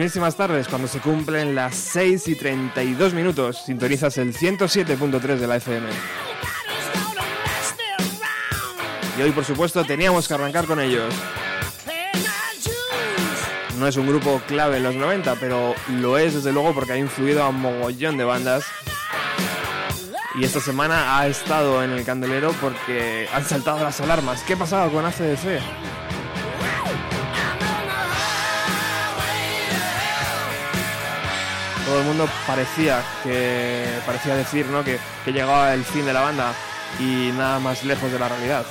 Buenísimas tardes, cuando se cumplen las 6 y 32 minutos, sintonizas el 107.3 de la FM. Y hoy, por supuesto, teníamos que arrancar con ellos. No es un grupo clave en los 90, pero lo es desde luego porque ha influido a un mogollón de bandas. Y esta semana ha estado en el candelero porque han saltado las alarmas. ¿Qué ha pasado con ACDC? Parecía que parecía decir ¿no? que, que llegaba el fin de la banda y nada más lejos de la realidad.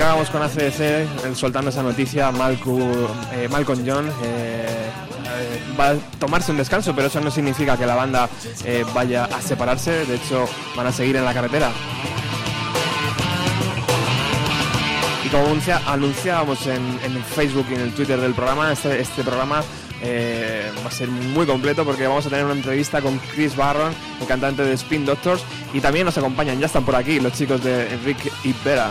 Arrancábamos con ACDC soltando esa noticia. Eh, Malcolm John eh, eh, va a tomarse un descanso, pero eso no significa que la banda eh, vaya a separarse. De hecho, van a seguir en la carretera. Y como anunciábamos en, en Facebook y en el Twitter del programa, este, este programa eh, va a ser muy completo porque vamos a tener una entrevista con Chris Barron, el cantante de Spin Doctors, y también nos acompañan, ya están por aquí, los chicos de Enrique y Vera.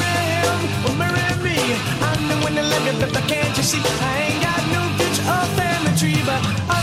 It, but can't you see? I ain't got no future or family tree, but I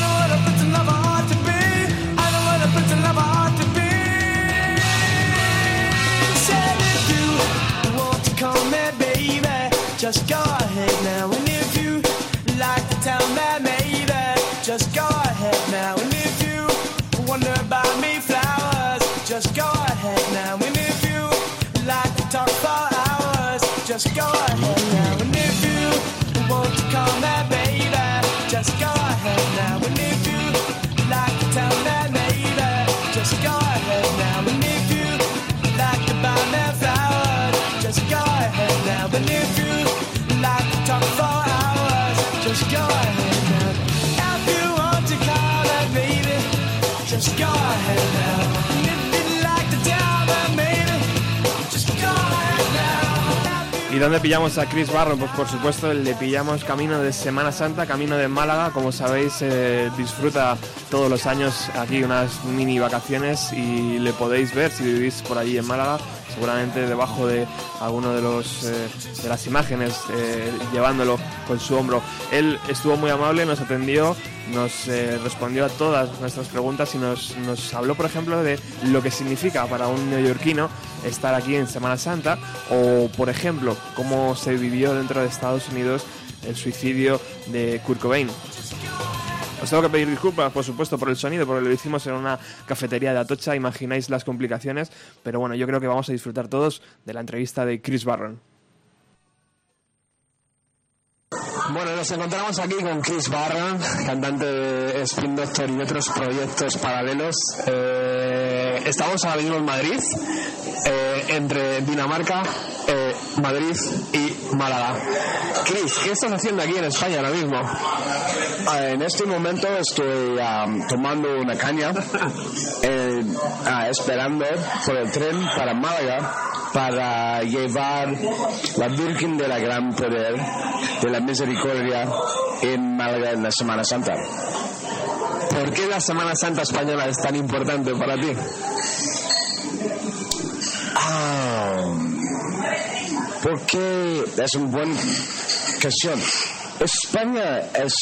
¿Y dónde pillamos a Chris Barron? Pues por supuesto le pillamos camino de Semana Santa, camino de Málaga. Como sabéis, eh, disfruta todos los años aquí unas mini vacaciones y le podéis ver si vivís por allí en Málaga seguramente debajo de alguno de los eh, de las imágenes eh, llevándolo con su hombro. Él estuvo muy amable, nos atendió, nos eh, respondió a todas nuestras preguntas y nos, nos habló, por ejemplo, de lo que significa para un neoyorquino estar aquí en Semana Santa o, por ejemplo, cómo se vivió dentro de Estados Unidos el suicidio de Kurt Cobain. Os tengo que pedir disculpas, por supuesto, por el sonido, porque lo hicimos en una cafetería de Atocha, imagináis las complicaciones, pero bueno, yo creo que vamos a disfrutar todos de la entrevista de Chris Barron. Bueno, nos encontramos aquí con Chris Barron, cantante de Spin Doctor y otros proyectos paralelos. Eh, estamos ahora mismo en Madrid, eh, entre Dinamarca, eh, Madrid y Málaga. Chris, ¿qué estás haciendo aquí en España ahora mismo? En este momento estoy um, tomando una caña, eh, ah, esperando por el tren para Málaga para llevar la Virgen de la Gran Poder de la Misericordia en Málaga en la Semana Santa. ¿Por qué la Semana Santa española es tan importante para ti? Ah, porque es una buena cuestión. España es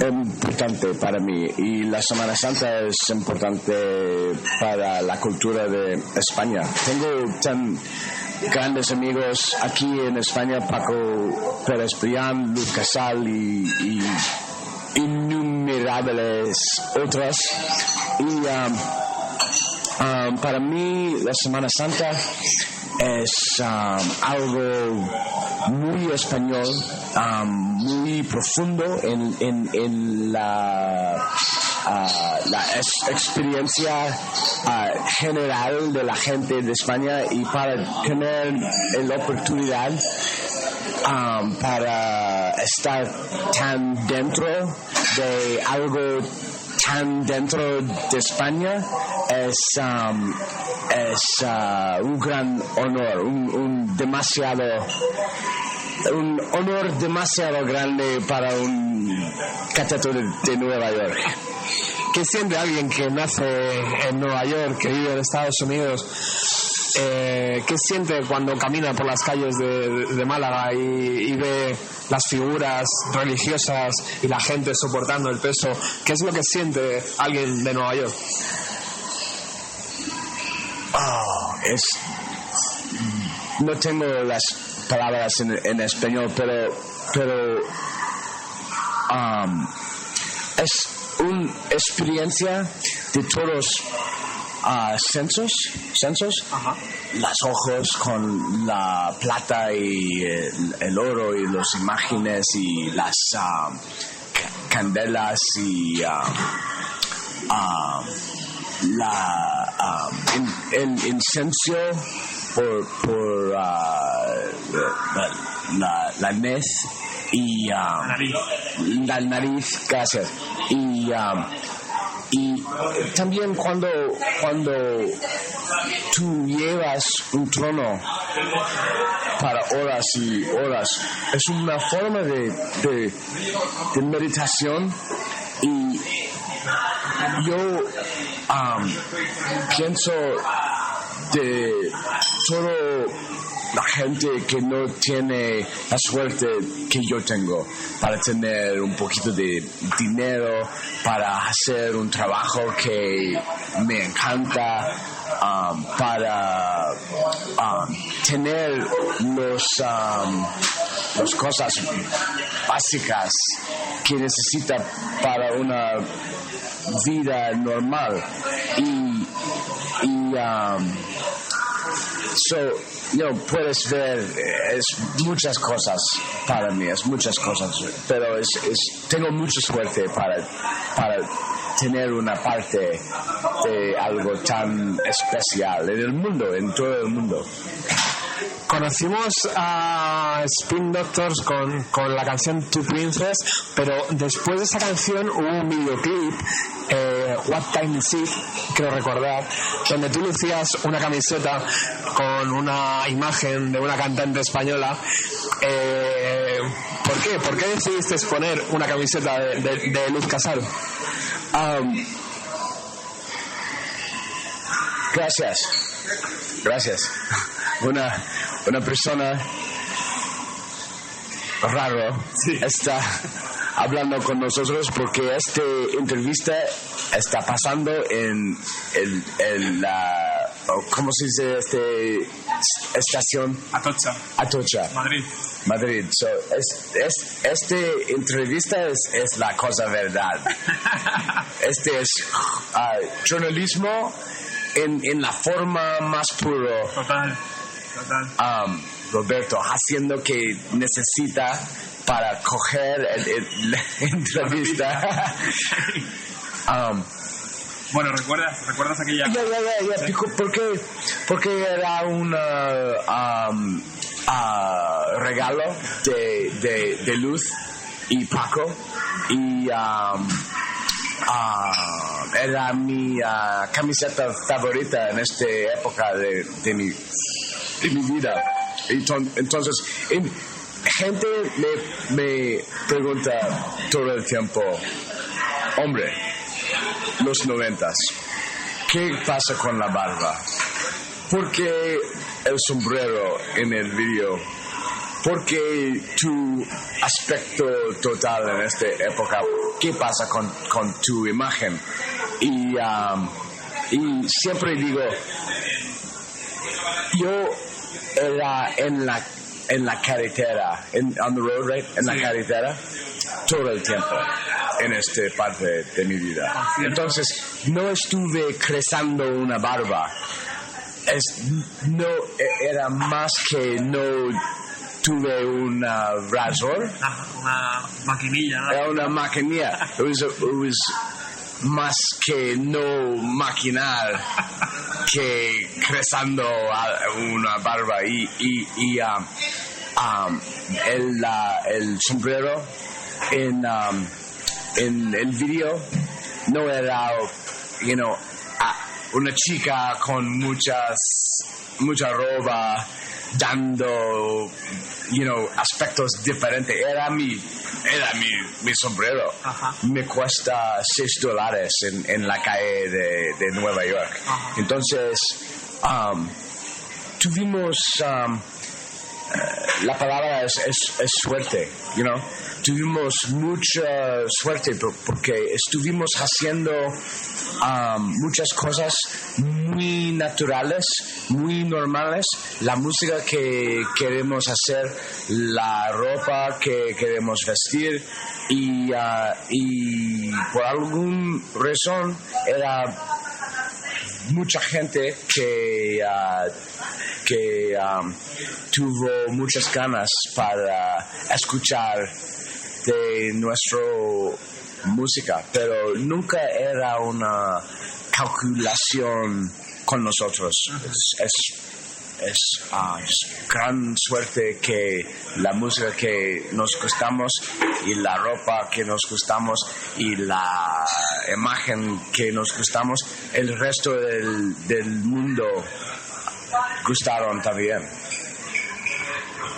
importante para mí y la Semana Santa es importante para la cultura de España. Tengo tan grandes amigos aquí en España, Paco Pérez Brián, Luz Casal y, y innumerables otras. Y um, um, para mí la Semana Santa es um, algo muy español, um, muy profundo en, en, en la, uh, la experiencia uh, general de la gente de España y para tener la oportunidad um, para estar tan dentro de algo tan dentro de España es, um, es uh, un gran honor, un, un demasiado un honor demasiado grande para un cateto de, de Nueva York. ¿Qué siente alguien que nace en Nueva York, que vive en Estados Unidos eh, ¿qué siente cuando camina por las calles de, de Málaga y, y ve las figuras religiosas y la gente soportando el peso? ¿Qué es lo que siente alguien de Nueva York? Oh, es. No tengo las palabras en, en español, pero. Pero. um, es una experiencia de todos ah, sensos, sensos las ojos con la plata y el, el oro y las imágenes y las ah, ca- candelas y ah, la, in- el incenso por, por la, la, la nez y la nariz, gracias. Y, y también cuando, cuando tú llevas un trono para horas y horas, es una forma de, de, de meditación. Y yo um, pienso de todo la gente que no tiene la suerte que yo tengo para tener un poquito de dinero, para hacer un trabajo que me encanta, um, para um, tener los, um, las cosas básicas que necesita para una vida normal. Y, y um, so you know, puedes ver eh, es muchas cosas para mí es muchas cosas pero es, es tengo mucha suerte para para tener una parte de algo tan especial en el mundo en todo el mundo Conocimos a Spin Doctors con, con la canción Two Princess, pero después de esa canción hubo un videoclip, eh, What Time Is It, creo recordar, donde tú lucías una camiseta con una imagen de una cantante española. Eh, ¿Por qué? ¿Por qué decidiste poner una camiseta de, de- de Luz Casal? Um, gracias. Gracias. Una, una persona raro está hablando con nosotros porque esta entrevista está pasando en el, el, la, ¿cómo se dice? Este, estación Atocha, Atocha. Madrid. Madrid. So, es, es, este entrevista es, es la cosa verdad. Este es ah, journalismo en, en la forma más puro. Total, total. um, Roberto, haciendo que necesita para coger la entrevista. um, Bueno, ¿recuerdas, ¿recuerdas aquella... ya, ya, ya, ya, pico, porque, porque era un um, ah, regalo de, de, de Luz y Paco y um, ah, era mi ah, camiseta favorita en esta época de, de, mi, de mi vida. Enton- Entonces, en- gente me, me pregunta todo el tiempo, hombre, los noventas. ¿Qué pasa con la barba? ¿Por qué el sombrero en el video? ¿Por qué tu aspecto total en esta época? ¿Qué pasa con, con tu imagen? Y, um, y siempre digo, yo era en la, en la carretera, en, on the road, right? En la carretera, todo el tiempo en esta parte de mi vida. Entonces, no estuve creciendo una barba. Es, no, e- era más que no tuve una razor. Una maquinilla, ¿no? Era una maquinilla. It was, it was más que no maquinar que creciendo una barba y, y, y um, um, el, la- el sombrero en, um, en el video no era you know, una chica con muchas mucha ropa dando you know, aspectos diferentes era mi era mi, mi sombrero Ajá. me cuesta 6 dólares en, en la calle de, de Nueva York Ajá. entonces um, tuvimos um, la palabra es, es, es suerte, you know. Tuvimos mucha suerte por- porque estuvimos haciendo um, muchas cosas muy naturales, muy normales. La música que queremos hacer, la ropa que queremos vestir y, ah, y por algún razón era mucha gente que, ah, que um, tuvo muchas ganas para escuchar de nuestra música, pero nunca era una calculación con nosotros. Es, es, es, ah, es gran suerte que la música que nos gustamos y la ropa que nos gustamos y la imagen que nos gustamos, el resto del, del mundo gustaron también.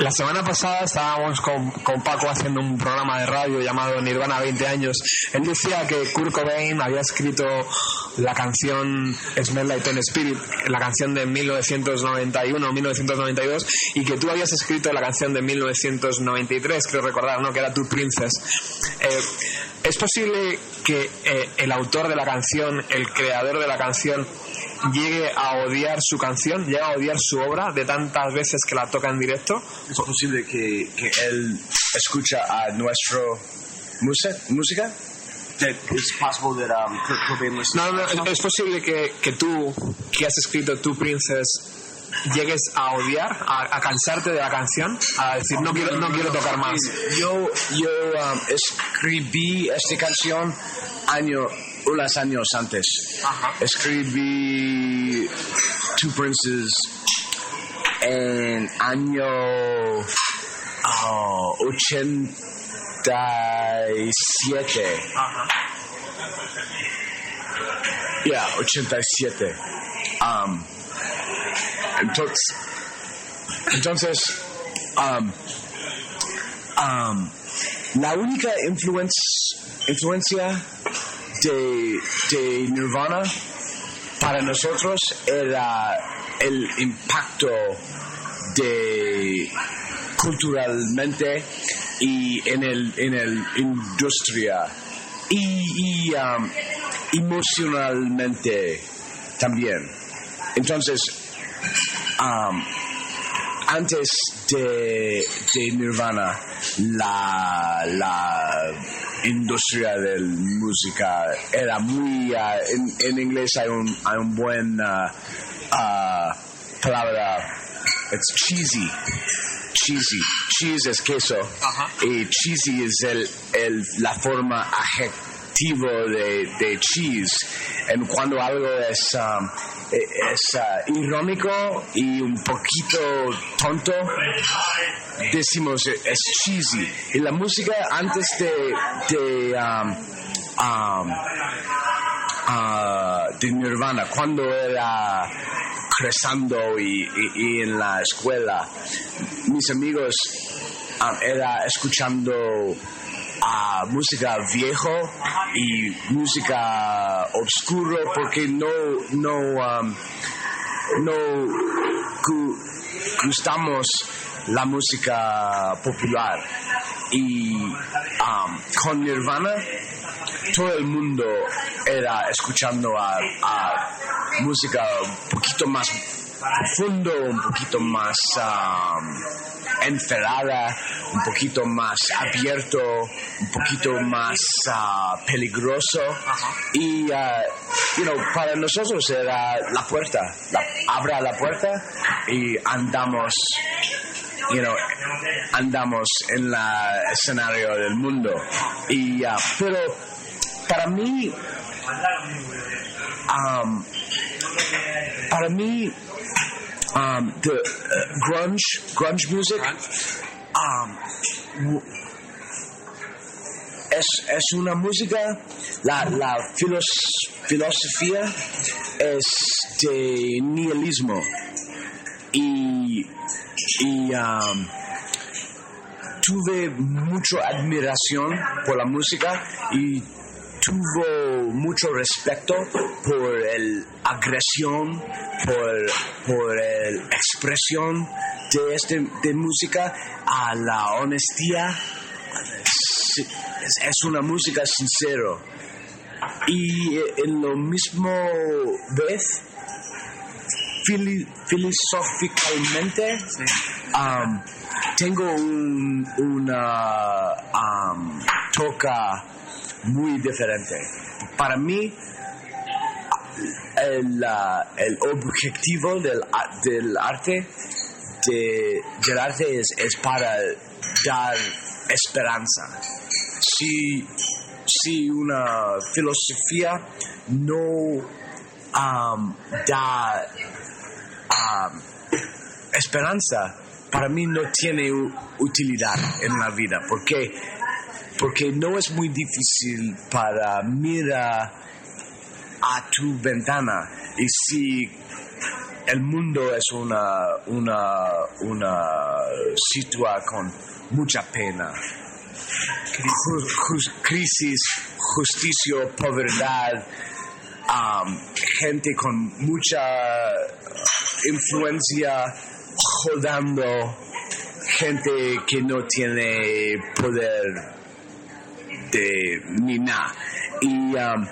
La semana pasada estábamos con, con Paco haciendo un programa de radio llamado Nirvana 20 años. Él decía que Kurt Cobain había escrito la canción Smell Like Teen Spirit, la canción de 1991-1992, y que tú habías escrito la canción de 1993, creo recordar, ¿no? Que era Tu Princess. Eh, ¿Es posible que eh, el autor de la canción, el creador de la canción, llegue a odiar su canción, llegue a odiar su obra de tantas veces que la toca en directo? ¿Es posible que, que él escucha a nuestro música? música? That it's possible that um, Kurt Cobain listens No, no, es, posible que, que tú, que has escrito Tu Princess, llegues a odiar, a, a cansarte de la canción, a decir, no quiero, no quiero tocar más. Yo, yo um, escribí esta canción año, unos años antes. Escribí Two Princes en año oh, 87. Ya, 87. Um, entonces, entonces um, um, la única influence- influencia de, Nirvana para nosotros era el impacto de culturalmente y en el en el industria y, y, um, emocionalmente también. Entonces um, antes de, de Nirvana, la, la industria de música era muy... ah, en, en inglés hay un, hay un buen ah, ah, palabra, it's cheesy. Cheesy. Cheese es queso. Y cheesy es el, el, la forma adjetivo de, de cheese. En cuando algo es, um, es ah, irónico y un poquito tonto, decimos eh, es cheesy. Y la música antes de, de, um, um, ah, de Nirvana, cuando era creciendo y, y- y en la escuela, mis amigos um, era escuchando ah, música viejo y música oscuro porque no no um, no gu- gustamos la música popular. Y um, con Nirvana todo el mundo era escuchando a, a música un poquito más profundo, un poquito más um, encerrada, un poquito más abierto, un poquito más ah, peligroso. Y, ah, you know, para nosotros era la puerta, abra la puerta y andamos, you know, andamos en el escenario del mundo. Y, ah, pero para mí, um, para mí, um, the uh, grunge, grunge music, um, es una música, la, la filos- filosofía es de nihilismo. Y, y um, tuve mucha admiración por la música y tuvo mucho respeto por el agresión, por, por el expresión de esta de música, a la honestidad. Es, es una música sincero. Y eh, en lo mismo vez, fili- filosóficamente, um, tengo un, una um, toca muy diferente. Para mí, el, el objetivo del, del arte de- del arte es, es para dar esperanza. Si, si una filosofía no da um, esperanza, para mí no tiene utilidad en la vida. ¿Por qué? Porque no es muy difícil para mirar a tu ventana y si el mundo es una, una, una situación con mucha pena. Crisis, justicia, pobreza, um, gente con mucha influencia jodando, gente que no tiene poder de ni nada. Y, um,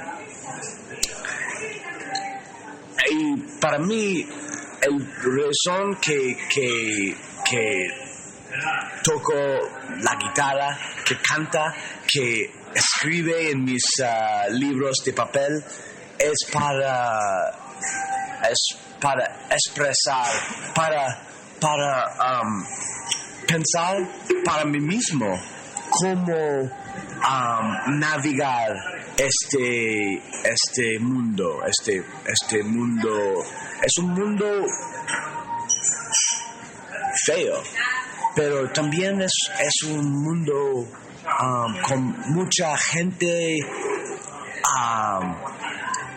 para mí, el razón que, que, toco la guitarra, que canta, que escribe en mis ah, libros de papel, es para, es para expresar, para, para um, pensar para mí mismo cómo um, navegar este, este mundo, este, este mundo, es un mundo feo, pero también es, es un mundo um, con mucha gente um,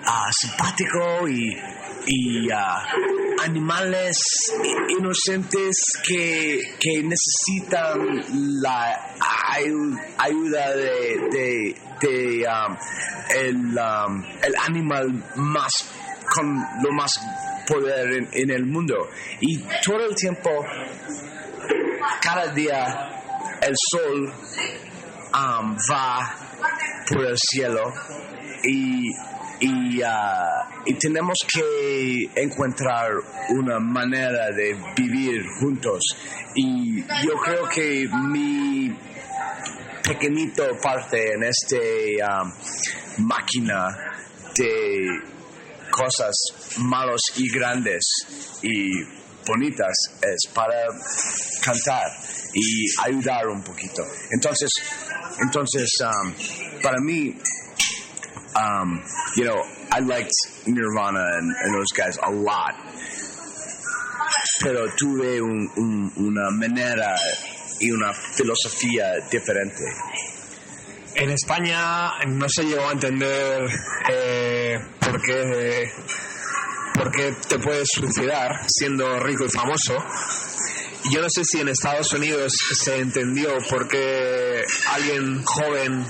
ah, simpático y, y ah, animales inocentes que, que necesitan la ayu- ayuda de, de, de, um, el, um, el animal más con lo más poder en, en el mundo. Y todo el tiempo cada día el sol um, va por el cielo y, y, tenemos que encontrar una manera de vivir juntos y yo creo que mi pequeñito parte en este um, máquina de cosas malos y grandes y bonitas es para cantar y ayudar un poquito. Entonces, entonces um, para mí, um, I liked Nirvana and, and those guys a lot, pero tuve un- un- una manera y una filosofía diferente. En España no se llegó a entender eh, por, qué, por qué te puedes suicidar siendo rico y famoso. Yo no sé si en Estados Unidos se entendió por qué alguien joven,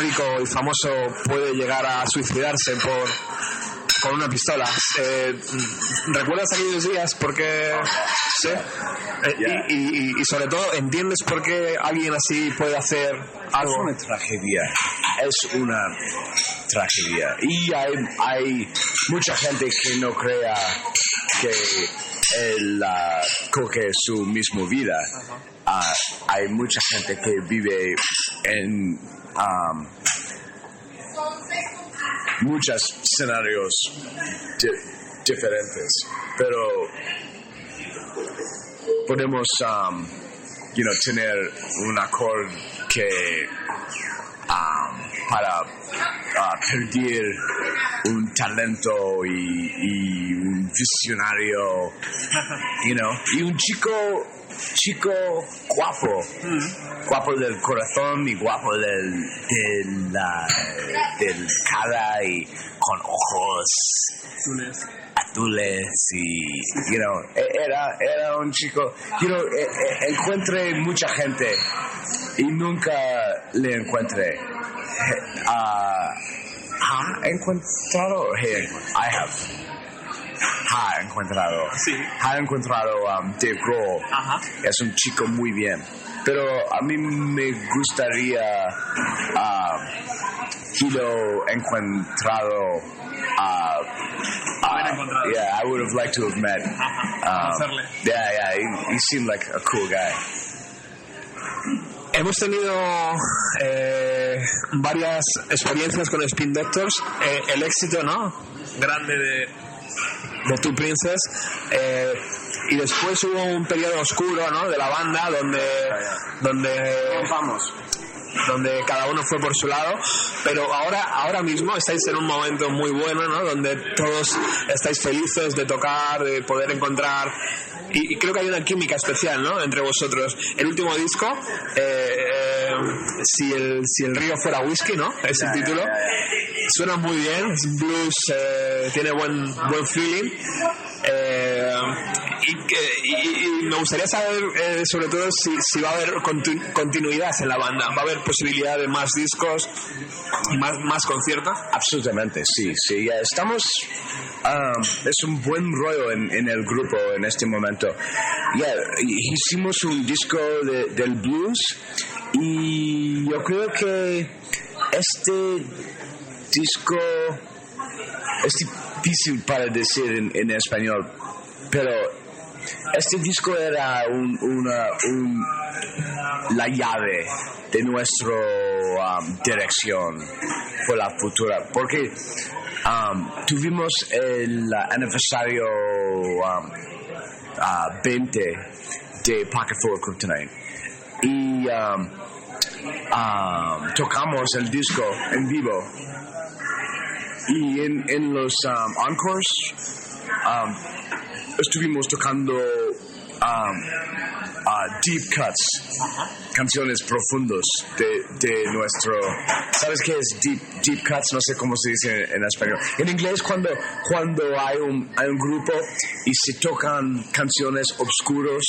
rico y famoso puede llegar a suicidarse por con una pistola. Eh, ¿Recuerdas aquellos días? Porque sí. Eh, y, y- y sobre todo, ¿entiendes por qué alguien así puede hacer Es algo? una tragedia, es una tragedia. Y hay, hay mucha gente que no crea que él ah, coge su misma vida. Ah, hay mucha gente que vive en um, muchos escenarios di- diferentes, pero podemos um, you know, tener un acorde que um, para uh, perder un talento y, y un visionario, you know, y un chico, chico guapo, guapo del corazón y guapo del, del, cara y con ojos azules. y you know e- era era un chico you know e- e- encuentré mucha gente y nunca le encontré ah, ha encontrado, hey, I have, ha encontrado, Sí. ha encontrado um, Dave Grohl. Ajá. Es un chico muy bien, pero a mí me gustaría ah, Hilo encontrado. Haber ah, encontrado. yeah, I would have liked to have met. Ajá, um, yeah, yeah, he, he seemed like a cool guy. Hemos tenido eh, varias experiencias con Spin Doctors. Eh, el éxito, ¿no? Grande de, de Two Princess. Eh, y después hubo un periodo oscuro, ¿no? De la banda donde, donde. Donde cada uno fue por su lado, pero ahora, ahora mismo estáis en un momento muy bueno, ¿no? Donde todos estáis felices de tocar, de poder encontrar, y, y creo que hay una química especial, ¿no? Entre vosotros. El último disco, eh, eh, si, el, si el río fuera whisky, ¿no? Es el título. Suena muy bien, es blues, eh, tiene buen, buen feeling. Y, y- y me gustaría saber, eh, sobre todo, si, si va a haber contu- continuidad en la banda. ¿Va a haber posibilidad de más discos y más, más conciertos? Absolutamente, sí, sí. ya estamos. um, es un buen rollo en, en el grupo en este momento. Ya hicimos un disco de- del blues y yo creo que este disco es difícil para decir en, en español, pero este disco era un- una, un- la llave de nuestra dirección por la futura, porque um, tuvimos el aniversario um, ah, 20 de Pocket Full Kryptonite. Y um, um, tocamos el disco en vivo. Y en, en los um, encores um, estuvimos tocando um, uh, deep cuts, canciones profundos de, de nuestro... ¿Sabes qué es deep, deep cuts? No sé cómo se dice en, en español. En inglés cuando, cuando hay, un, hay un grupo y se tocan canciones obscuros,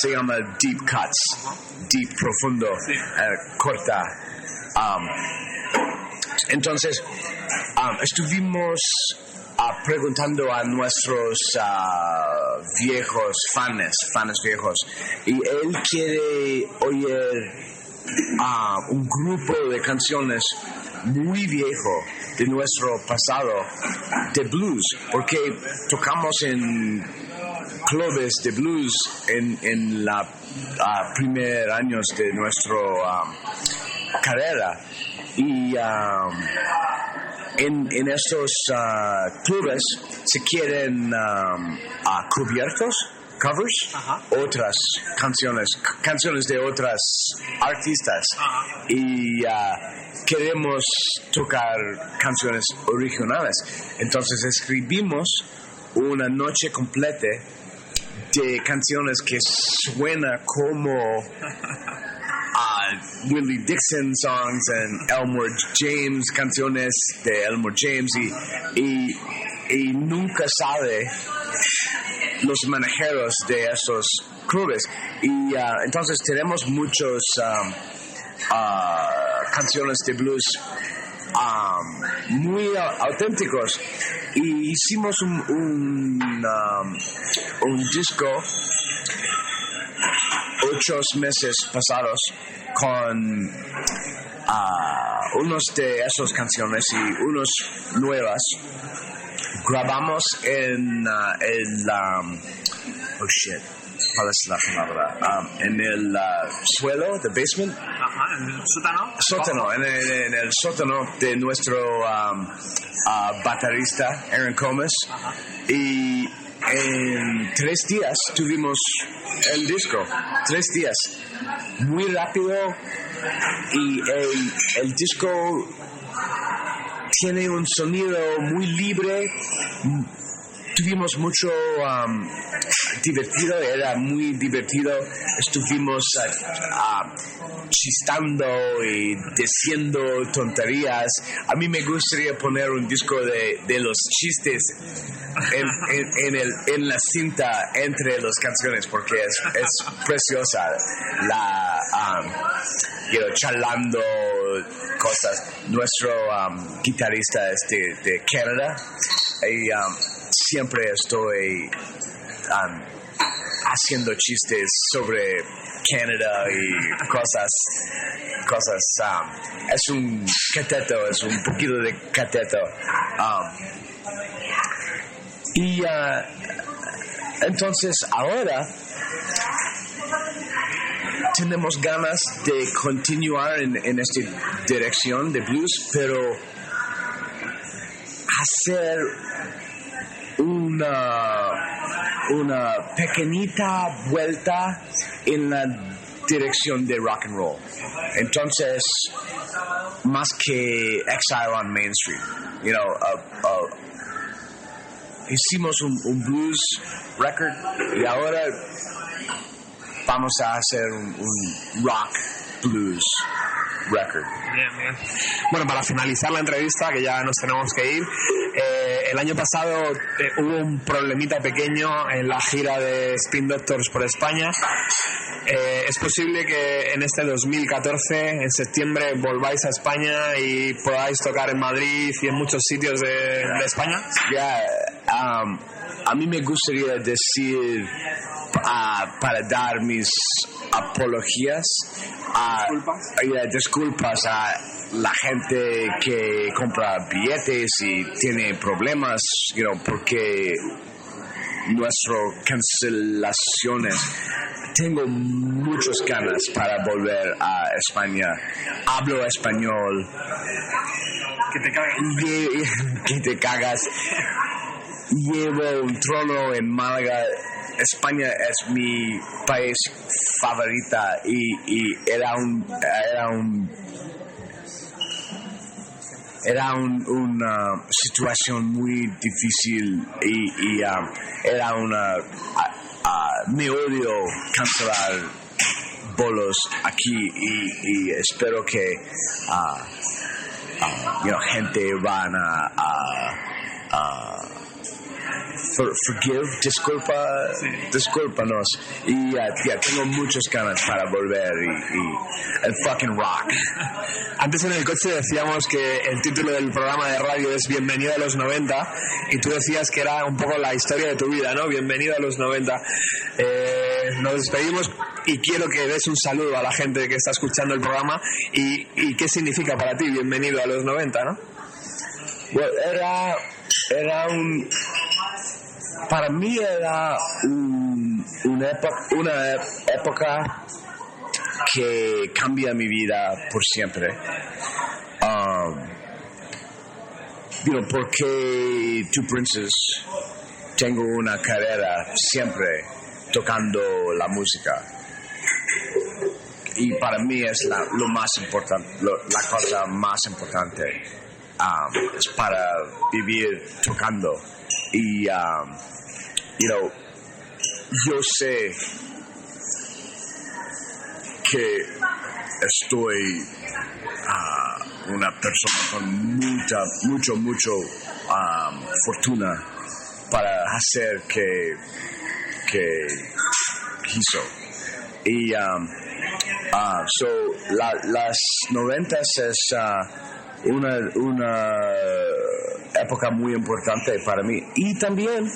se llama deep cuts, deep profundo, eh, corta. Um, entonces, um, estuvimos ah, preguntando a nuestros ah, viejos fans, fans viejos, y él quiere oír ah, un grupo de canciones muy viejo de nuestro pasado de blues, porque tocamos en clubes de blues en, en la primer años de nuestro ah, carrera. Y en, en estos ah, clubes se quieren um, ah, cubiertos covers otras canciones canciones de otras artistas. Y ah, queremos tocar canciones originales. Entonces escribimos una noche completa de canciones que suena como uh, Willie Dixon songs and Elmore James canciones de Elmore James y, y, nunca sabe los manejeros de esos clubes. Y uh, entonces tenemos muchos um, uh, canciones de blues um, muy auténticos. Y hicimos un, un, um, un disco ocho meses pasados con ah, unos de esas canciones y unos nuevas. Grabamos en ah, el... um, oh shit. ¿Cuál es la palabra? Um, en el ah, suelo, the basement, Ajá, en el sótano. sótano, en el, en el sótano de nuestro um, ah, baterista Aaron Comas. Y en tres días tuvimos el disco. Tres días. Muy rápido. Y el, el disco tiene un sonido muy libre. Tuvimos mucho um, divertido, era muy divertido. Estuvimos ah, chistando y diciendo tonterías. A mí me gustaría poner un disco de, de los chistes en, en- en el, en la cinta entre las canciones porque es, es preciosa. La, um, charlando cosas. Nuestro um, guitarrista es de, de Canadá y siempre estoy um, haciendo chistes sobre Canadá y cosas cosas um, es un cateto es un poquito de cateto um, y uh, entonces ahora tenemos ganas de continuar en, en esta dirección de blues pero hacer una una pequeñita vuelta en la dirección de rock and roll. Entonces, más que Exile on Main Street, you know, hicimos un, un, blues record y ahora vamos a hacer un rock blues record. Bien, bien. Bueno, para finalizar la entrevista, que ya nos tenemos que ir, eh, el año pasado eh, hubo un problemita pequeño en la gira de Spin Doctors por España. Eh, es posible que en este 2014, en septiembre, volváis a España y podáis tocar en Madrid y en muchos sitios de, de España. Yeah, um, a mí me gustaría decir uh, para dar mis apologías, uh, Disculpas. a la gente que compra billetes y tiene problemas, you know, porque nuestras cancelaciones. Tengo muchas ganas para volver a España. Hablo español. Que te que te cagas. Llevo un trono en Málaga. España es mi país favorita y, era un era un era un- una situación muy difícil y, um, era una me odio cancelar bolos aquí y, espero que you know, gente van a for- forgive, disculpa, discúlpanos. Y ah, ya tengo muchas ganas para volver y, y el fucking rock. Antes en el coche decíamos que el título del programa de radio es Bienvenido a los 90 y tú decías que era un poco la historia de tu vida, ¿no? Bienvenido a los 90. Eh, nos despedimos y quiero que des un saludo a la gente que está escuchando el programa y, y qué significa para ti Bienvenido a los 90, ¿no? Well, era, era un. Para mí era un- una, época, que cambia mi vida por siempre. Um, porque Two Princes tengo una carrera siempre tocando la música. Y para mí es la, lo más importante, la cosa más importante um, es para vivir tocando. Y, um, you know, yo sé que estoy ah, una persona con mucha, mucho, mucho um, fortuna para hacer que, que hizo. Y um, ah, so, la- las noventas es ah, una, una época muy importante para mí. Y también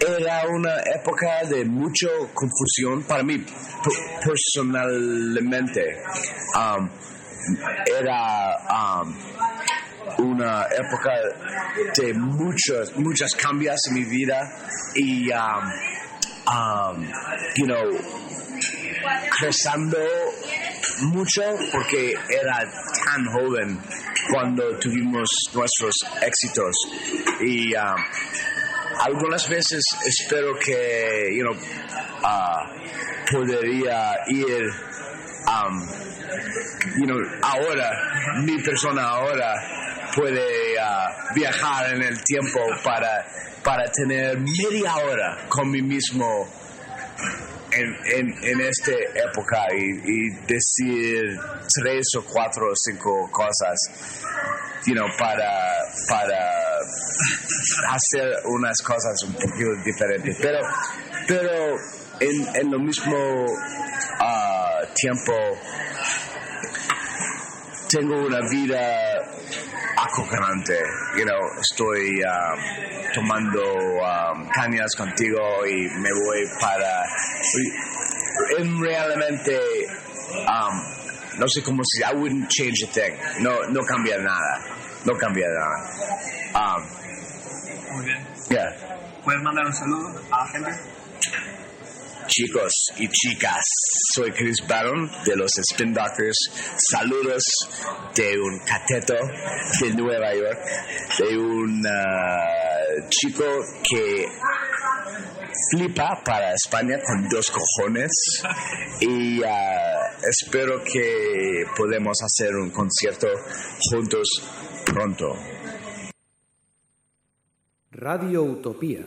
era una época de mucha confusión para mí personalmente. Um, era um, una época de muchos, muchos cambios en mi vida y, um, you know, creciendo mucho porque era tan joven cuando tuvimos nuestros éxitos. Y um, algunas veces espero que you know, ah, podría ir you know, ahora mi persona ahora puede ah, viajar en el tiempo para para tener media hora con mí mismo en, en, en esta época y, decir tres o cuatro o cinco cosas you know, para, para hacer unas cosas un poquito diferentes. Pero, pero en, en lo mismo ah, tiempo tengo una vida acojonante. You know, estoy um, tomando um, cañas contigo y me voy para... En realmente, um, no sé cómo se I wouldn't change a thing. No, no cambia nada. No cambia nada. Um, Muy bien. yeah. ¿Puedes mandar un saludo a la gente? Chicos y chicas, soy Chris Barron de los Spin Doctors. Saludos de un cateto de Nueva York, de un ah, chico que flipa para España con dos cojones y ah, espero que podamos hacer un concierto juntos pronto. Radio Utopía.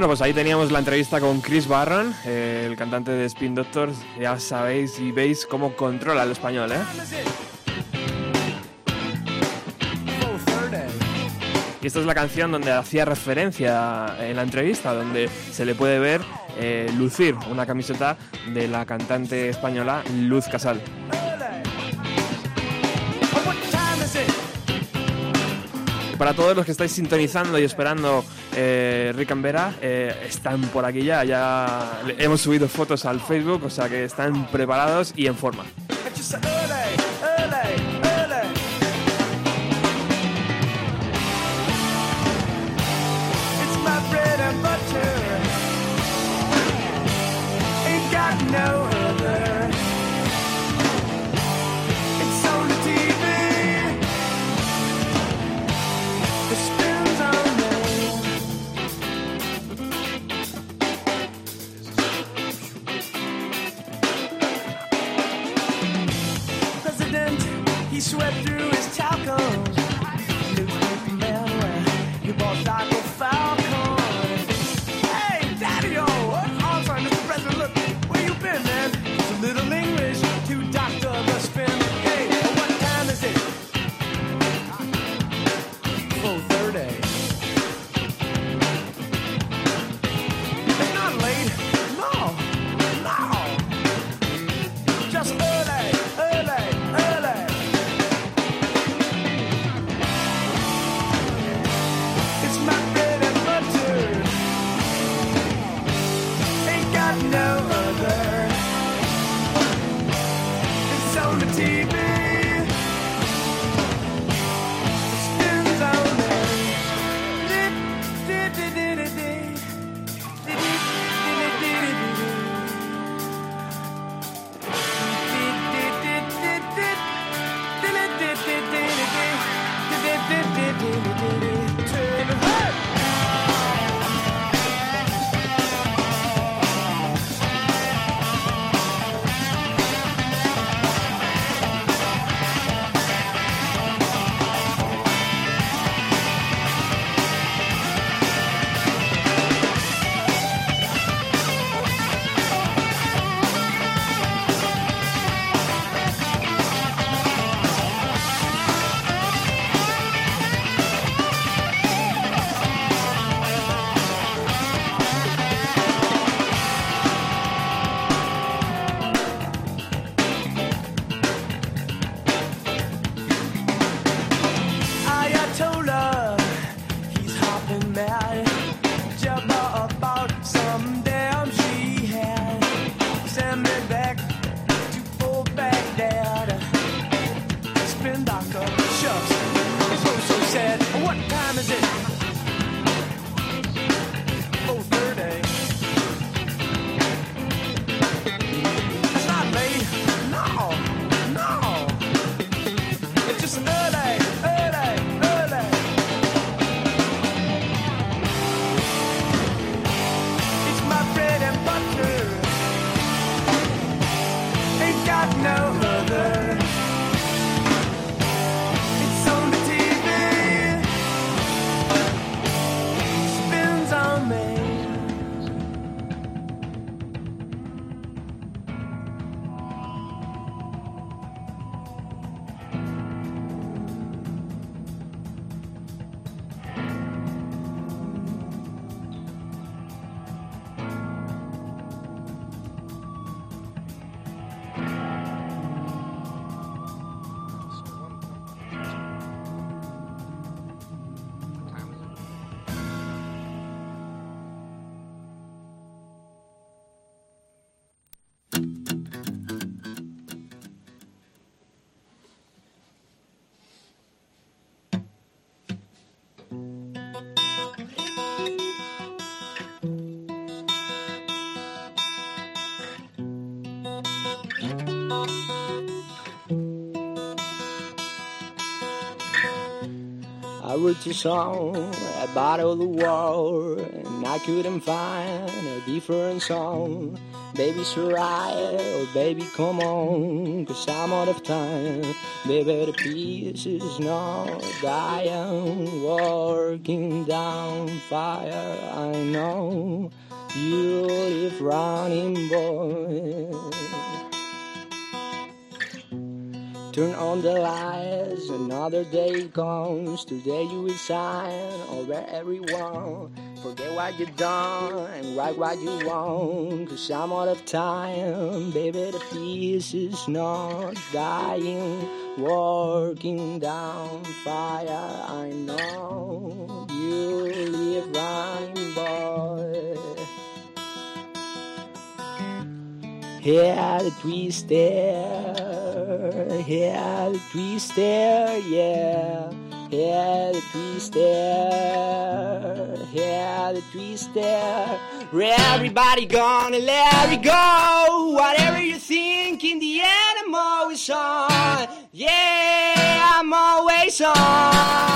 Bueno, pues ahí teníamos la entrevista con Chris Barron, eh, el cantante de Spin Doctors. Ya sabéis y veis cómo controla el español, ¿eh? Y esta es la canción donde hacía referencia en la entrevista, donde se le puede ver eh, lucir una camiseta de la cantante española Luz Casal. Para todos los que estáis sintonizando y esperando eh, Rick and Vera, eh, están por aquí ya, ya hemos subido fotos al Facebook, o sea que están preparados y en forma. President, swept through his tacos. Wrote a song about all the war, and I couldn't find a different song. Baby, Soraya, oh baby, come on, cause I'm out of time. Baby, the peace is not dying, working down fire. I know you live running, boy. Turn on the lights, another day comes. Today you will shine over everyone. Forget what you done and write what you want. Cause I'm out of time, baby. The peace is not dying. Working down fire, I know you live running, boy. The twister, the twister, yeah. The twister, the twister. Everybody gonna let it go. Whatever you think, in the end, I'm always on. Yeah, I'm always on.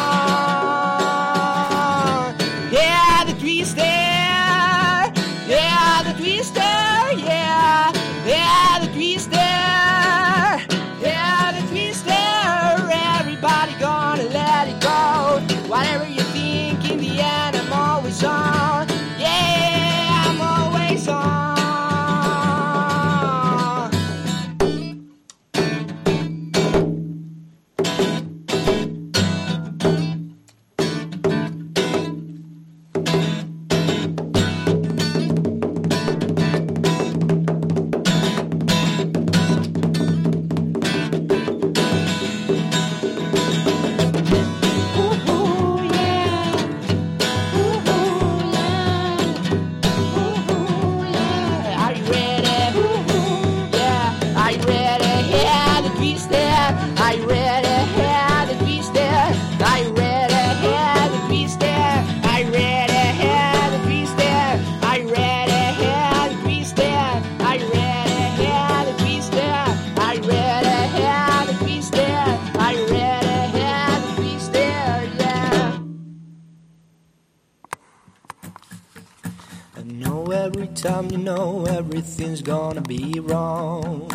Time you know everything's gonna be wrong.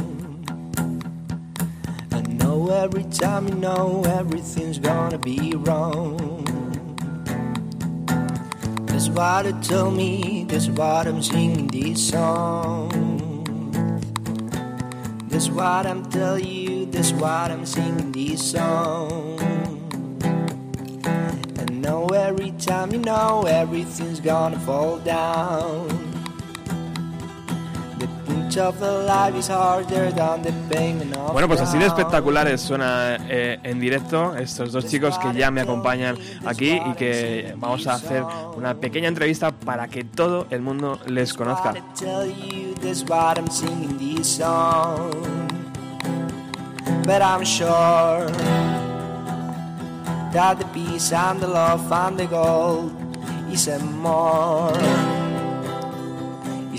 I know every time you know everything's gonna be wrong. That's what it told me, that's what I'm singing this song. That's what I'm telling you, that's what I'm singing this song. I know every time you know everything's gonna fall down. Bueno, pues así de espectaculares suena eh, en directo estos dos chicos que ya me acompañan aquí y que vamos a hacer una pequeña entrevista para que todo el mundo les conozca.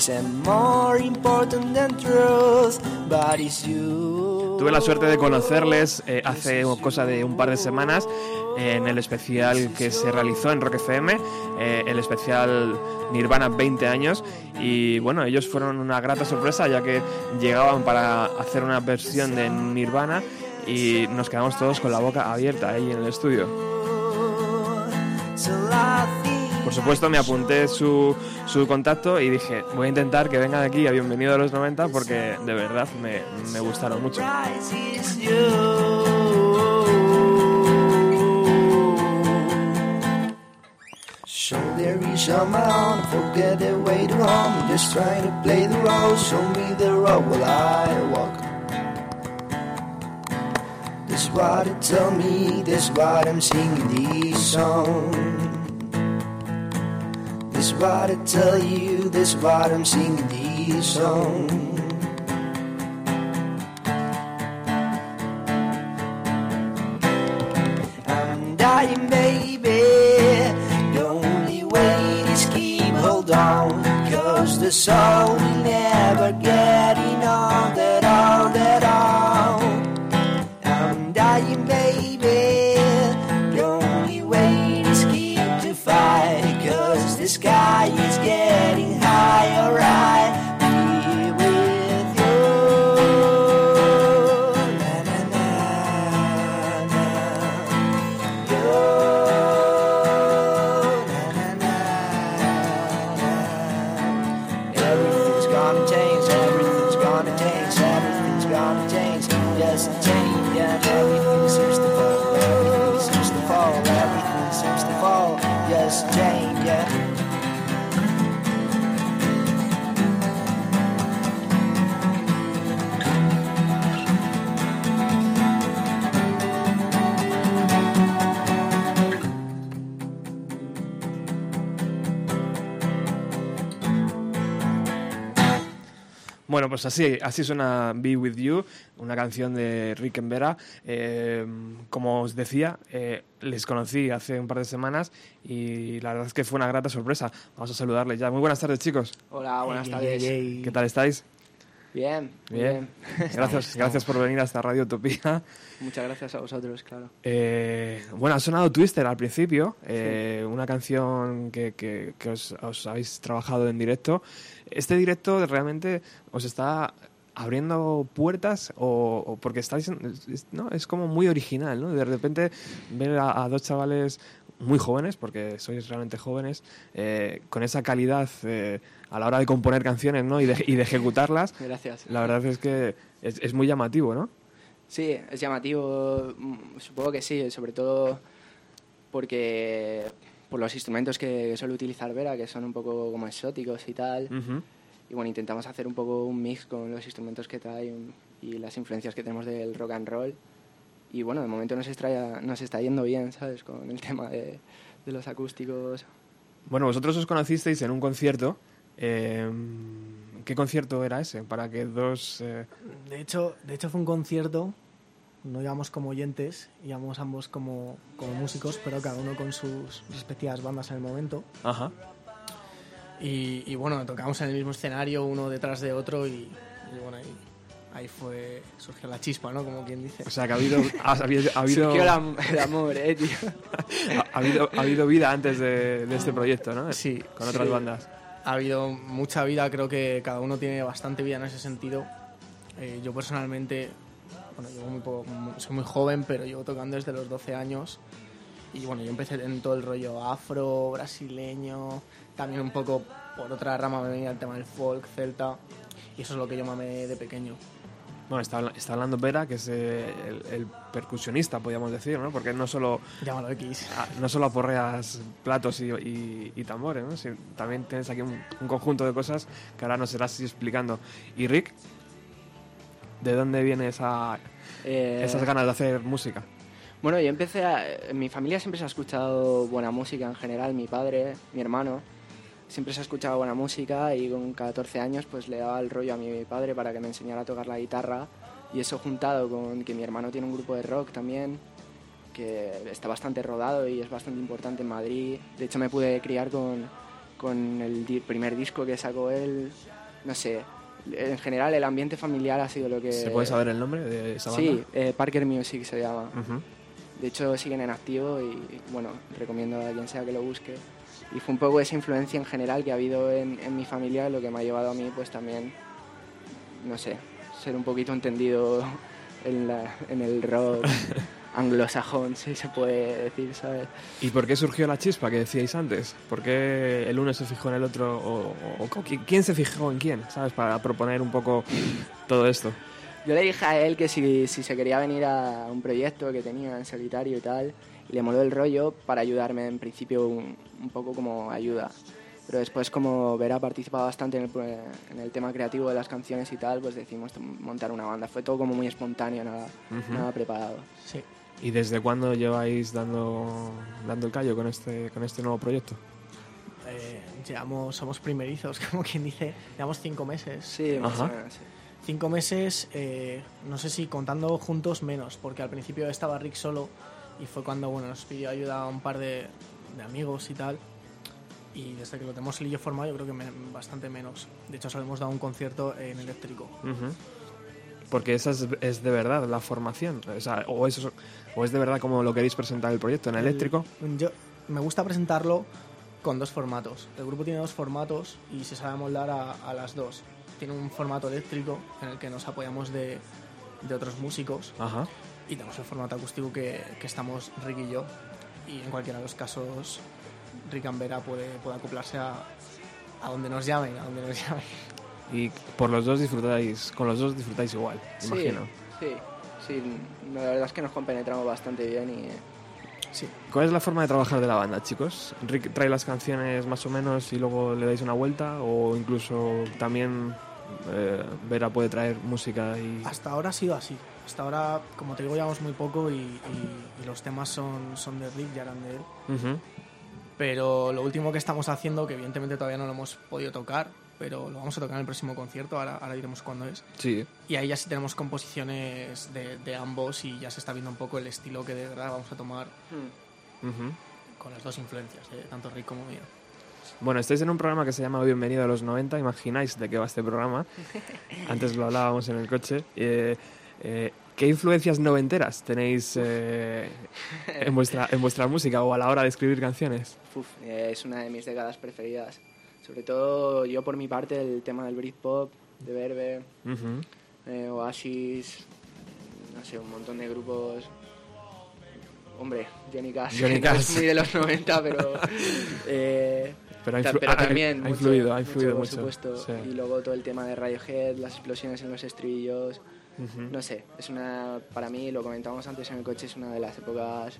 More important than truth, but it's you. Tuve la suerte de conocerles eh, hace cosa de un par de semanas eh, en el especial que se realizó en Rock FM, eh, el especial Nirvana 20 años. Y bueno, ellos fueron una grata sorpresa ya que llegaban para hacer una versión de Nirvana y nos quedamos todos con la boca abierta ahí en el estudio. Por supuesto, me apunté su, su contacto y dije, voy a intentar que vengan aquí a Bienvenido a los 90 porque de verdad me, me gustaron mucho. So there is the just trying to play the role. Show me the road while I walk. Me, I'm singing. This I tell you, this what I'm singing these songs. I'm dying, baby. The only way is keep hold on. Cause the soul will pues así, así suena Be With You, una canción de Rick en Vera. Eh, como os decía, eh, les conocí hace un par de semanas y la verdad es que fue una grata sorpresa. Vamos a saludarles ya. Muy buenas tardes, chicos. Hola, buenas tardes. ¿Qué tal estáis? Bien, Bien. bien. Gracias, gracias por venir hasta Radio Utopía. Muchas gracias a vosotros, claro. Eh, bueno, ha sonado Twister al principio, eh, una canción que, que- que os, os habéis trabajado en directo. ¿Este directo realmente os está abriendo puertas o, o porque estáis ¿no? es como muy original, ¿no? De repente ver a, a dos chavales muy jóvenes, porque sois realmente jóvenes, eh, con esa calidad eh, a la hora de componer canciones ¿no? y, de, y de ejecutarlas, Gracias. la verdad es que es, es muy llamativo, ¿no? Sí, es llamativo, mm, supongo que sí, sobre todo porque por los instrumentos que suele utilizar Vera, que son un poco como exóticos y tal. Ujú. Y bueno, intentamos hacer un poco un mix con los instrumentos que trae y las influencias que tenemos del rock and roll. Y bueno, de momento nos está, nos está yendo bien, ¿sabes? Con el tema de, de los acústicos. Bueno, vosotros os conocisteis en un concierto. eh, ¿Qué concierto era ese? Para que dos... eh, De hecho, de hecho fue un concierto, no íbamos como oyentes, íbamos ambos como, como músicos, pero cada uno con sus respectivas bandas en el momento. Ajá. Y, y bueno, tocamos en el mismo escenario, uno detrás de otro, y, y bueno, ahí, ahí fue, surgió la chispa, ¿no? Como quien dice. O sea, que ha habido... Ha, habido, ha habido, Surgió el, am- el amor, ¿eh, tío? ha- ha habido, ha habido vida antes de, de este proyecto, ¿no? Sí, Con otras sí. bandas. Ha habido mucha vida, creo que cada uno tiene bastante vida en ese sentido. Eh, yo personalmente, bueno, llevo muy poco- soy muy joven, pero llevo tocando desde los 12 años. Y bueno, yo empecé en todo el rollo afro, brasileño, también un poco por otra rama me venía el tema del folk, celta, y eso es lo que yo mamé de pequeño. Bueno, está, está hablando Vera, que es eh, el, el percusionista, podríamos decir, ¿no? Porque no solo, Llámalo X. ah, no solo aporreas platos y, y- y tambores, ¿no? Si- también tienes aquí un, un conjunto de cosas que ahora nos irás explicando. Y Rick, ¿de dónde viene esa, Eh, esas ganas de hacer música? Bueno, yo empecé a... En mi familia siempre se ha escuchado buena música en general, mi padre, mi hermano, siempre se ha escuchado buena música y con 14 años pues le daba el rollo a mi padre para que me enseñara a tocar la guitarra y eso juntado con que mi hermano tiene un grupo de rock también que está bastante rodado y es bastante importante en Madrid. De hecho me pude criar con, con el di- primer disco que sacó él, no sé, en general el ambiente familiar ha sido lo que... ¿Se puede saber el nombre de esa banda? Sí, eh, Parker Music se llama. Ujú. De hecho, siguen en activo y, bueno, recomiendo a quien sea que lo busque. Y fue un poco esa influencia en general que ha habido en, en mi familia lo que me ha llevado a mí, pues también, no sé, ser un poquito entendido en, la- en el rock anglosajón, si se puede decir, ¿sabes? ¿Y por qué surgió la chispa que decíais antes? ¿Por qué el uno se fijó en el otro? ¿O, o- o qui- quién se fijó en quién? ¿Sabes? Para proponer un poco todo esto. Yo le dije a él que si, si se quería venir a un proyecto que tenía en solitario y tal, y le moló el rollo para ayudarme en principio un, un poco como ayuda. Pero después como Vera participado bastante en el, en el tema creativo de las canciones y tal, pues decidimos montar una banda. Fue todo como muy espontáneo, nada, Ujú. nada preparado. Sí. ¿Y desde cuándo lleváis dando, dando el callo con este, con este nuevo proyecto? Eh, llevamos, somos primerizos, como quien dice, llevamos cinco meses. Sí, más Ajá. o menos, sí. Cinco meses, eh, no sé si contando juntos menos, porque al principio estaba Rick solo y fue cuando bueno, nos pidió ayuda a un par de, de amigos y tal. Y desde que lo tenemos el y yo formado, yo creo que me- bastante menos. De hecho, solo hemos dado un concierto en eléctrico. Ujú. Porque esa es, es de verdad la formación. O, sea, o, es, o es de verdad como lo queréis presentar el proyecto en eléctrico. Yo, me gusta presentarlo con dos formatos. El grupo tiene dos formatos y se sabe moldar a, a las dos. Tiene un formato eléctrico en el que nos apoyamos de, de otros músicos Ajá. y tenemos el formato acústico que, que estamos Rick y yo. Y en cualquiera de los casos, Rick Ambera puede, puede acoplarse a, a donde nos llamen, a donde nos llamen. Y por los dos disfrutáis, con los dos disfrutáis igual, Sí, imagino. sí, sí, la verdad es que nos compenetramos bastante bien y Sí. ¿Cuál es la forma de trabajar de la banda, chicos? ¿Rick trae las canciones más o menos y luego le dais una vuelta? ¿O incluso también eh, Vera puede traer música y...? Hasta ahora ha sido así. Hasta ahora, como te digo, llevamos muy poco y, y- y los temas son, son de Rick, ya eran de él. Ujú. Pero lo último que estamos haciendo, que evidentemente todavía no lo hemos podido tocar, pero lo vamos a tocar en el próximo concierto, ahora, ahora diremos cuándo es. Sí. Y ahí ya sí tenemos composiciones de, de ambos y ya se está viendo un poco el estilo que de verdad vamos a tomar Ujú. con las dos influencias, de tanto Rick como mío. Bueno, estáis en un programa que se llama Bienvenido a los 90. Imagináis de qué va este programa. Antes lo hablábamos en el coche. Eh, eh, ¿Qué influencias noventeras tenéis eh, en, vuestra, en vuestra música o a la hora de escribir canciones? uf, eh, es una de mis décadas preferidas. Sobre todo yo por mi parte el tema del Britpop, de Verbe, Ujú. eh, Oasis, no sé, un montón de grupos. Hombre, Johnny Cash, Johnny que no es Cash. muy de los 90, pero... eh, Pero ha pero también ha mucho, influido, ha influido por mucho, supuesto. sí. Y luego todo el tema de Radiohead, las explosiones en los estribillos. No sé, es una, para mí, lo comentábamos antes en el coche, es una de las épocas,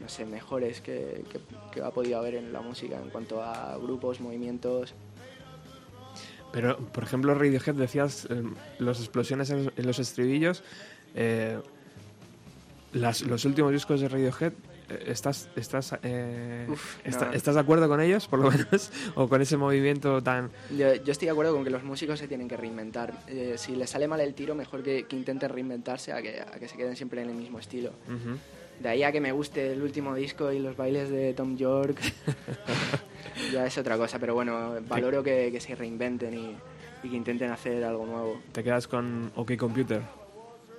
no sé, mejores que, que, que ha podido haber en la música en cuanto a grupos, movimientos. Pero, por ejemplo, Radiohead decías eh, las explosiones en, en los estribillos. eh, las- los últimos discos de Radiohead, eh, ¿estás, estás, eh, Uf, no. ¿estás de acuerdo con ellos, por lo menos? ¿O con ese movimiento tan...? Yo, yo estoy de acuerdo con que los músicos se tienen que reinventar. Si les sale mal el tiro, mejor que, que intenten reinventarse a que, a que se queden siempre en el mismo estilo. Ujú. De ahí a que me guste el último disco y los bailes de Tom York, ya es otra cosa. Pero bueno, valoro que, que se reinventen y, y que intenten hacer algo nuevo. ¿Te quedas con OK Computer?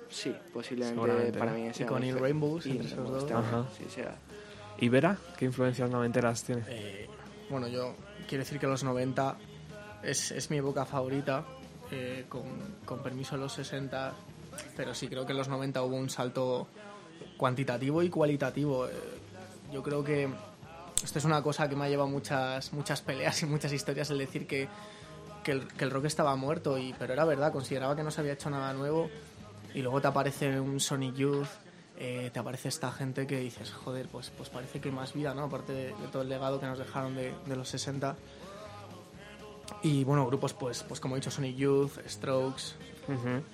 Sí, posiblemente para mí Y sea con In Rainbows, y entre esos Rainbows dos. también, Ajá. sí, será. ¿Y Vera? ¿Qué influencias noventeras tiene? Eh, bueno, yo quiero decir que los 90 es, es mi época favorita, eh, con, con permiso de los 60, pero sí creo que en los 90 hubo un salto cuantitativo y cualitativo. Eh, yo creo que esto es una cosa que me ha llevado muchas, muchas peleas y muchas historias, el decir que, que, el, que el rock estaba muerto, y, pero era verdad, consideraba que no se había hecho nada nuevo, y luego te aparece un Sonic Youth, eh, te aparece esta gente que dices, joder, pues, pues parece que hay más vida, ¿no? Aparte de, de todo el legado que nos dejaron de, de los 60. Y bueno, grupos pues, pues como he dicho, Sonic Youth, Strokes,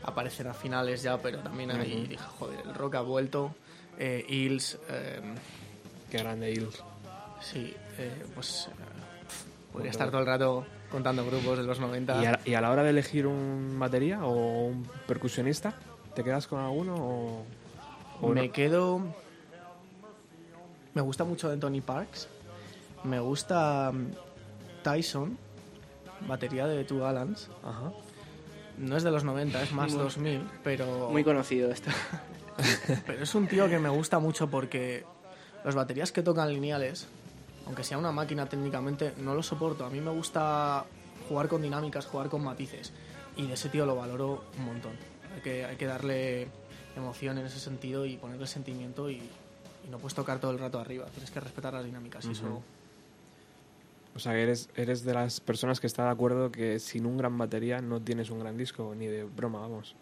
aparecen a finales ya, pero también ahí dije, joder, el rock ha vuelto. Eh, Hills, eh, Qué grande Hills. sí, eh, pues eh, podría estar todo el rato contando grupos de los 90. ¿Y a, y a la hora de elegir un batería o un percusionista, ¿te quedas con alguno o, o me no? quedo. Me gusta mucho de Tony Parks. Me gusta mm, Tyson, batería de Two Gallants. Ajá. No es de los 90, es más Muy- 2000, pero, Muy conocido esto. pero es un tío que me gusta mucho porque las baterías que tocan lineales, aunque sea una máquina técnicamente, no lo soporto. A mí me gusta jugar con dinámicas, jugar con matices. Y de ese tío lo valoro un montón. Hay que, hay que darle emoción en ese sentido y ponerle sentimiento y, y no puedes tocar todo el rato arriba. Tienes que respetar las dinámicas y eso... Ujú. O sea, eres, eres de las personas que está de acuerdo que sin un gran batería no tienes un gran disco, ni de broma, vamos.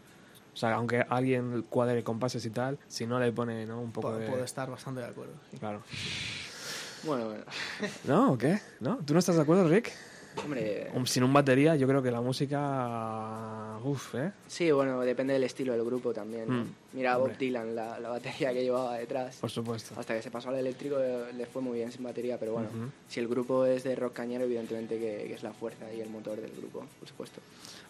O sea, aunque alguien cuadre compases y tal, si no le pone ¿no? un poco puedo, de... puedo estar bastante de acuerdo. sí. Claro. Bueno, bueno. ¿No? ¿O qué? ¿No? ¿Tú no estás de acuerdo, Rick? Hombre, Sin un batería, yo creo que la música... Uf, ¿eh? sí, bueno, depende del estilo del grupo también. ¿no? Mm, Mira a Bob. Dylan, la, la batería que llevaba detrás. Por supuesto. Hasta que se pasó al eléctrico eh, le fue muy bien sin batería, pero bueno, si el grupo es de rock cañero, evidentemente que, que es la fuerza y el motor del grupo, por supuesto.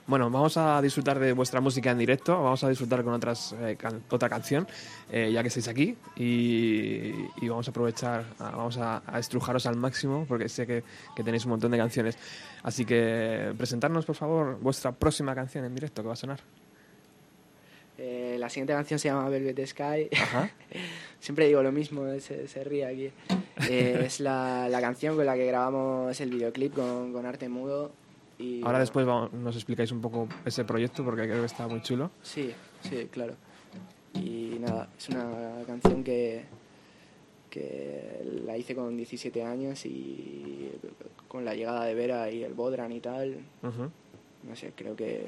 Bueno, vamos a disfrutar de vuestra música en directo, vamos a disfrutar con otras eh, can- otra canción, eh, ya que estáis aquí, y, y vamos a aprovechar, vamos a, a estrujaros al máximo, porque sé que, que tenéis un montón de canciones. Así que presentarnos, por favor, vuestra próxima canción en directo que va a sonar. Eh, la siguiente canción se llama Velvet Sky. Ajá. Siempre digo lo mismo, se, se ríe aquí. Es la, la canción con la que grabamos el videoclip con, con arte mudo. Y, Ahora después vamos- nos explicáis un poco ese proyecto, porque creo que está muy chulo. Sí, sí, claro. Y nada, es una canción que, que la hice con 17 años y con la llegada de Vera y el Bodran y tal, no sé, creo que,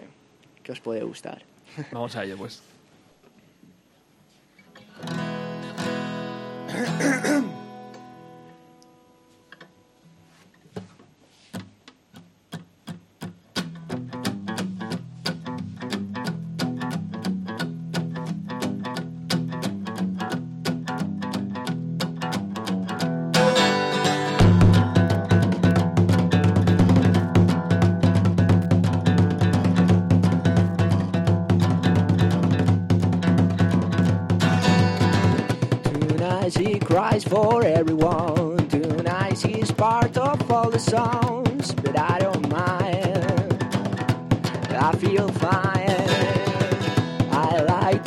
que os puede gustar. Vamos a ello, pues.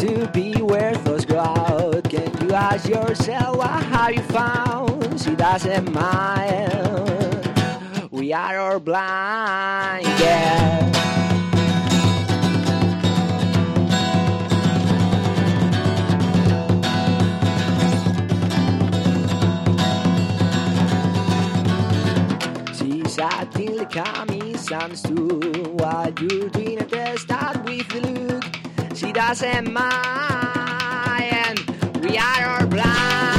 to be where thoughts out. Can you ask yourself what have you found? She doesn't mind. We are all blind, yeah. She's like I misunderstood what you're doing at the start with the look. She doesn't mind. We are all blind.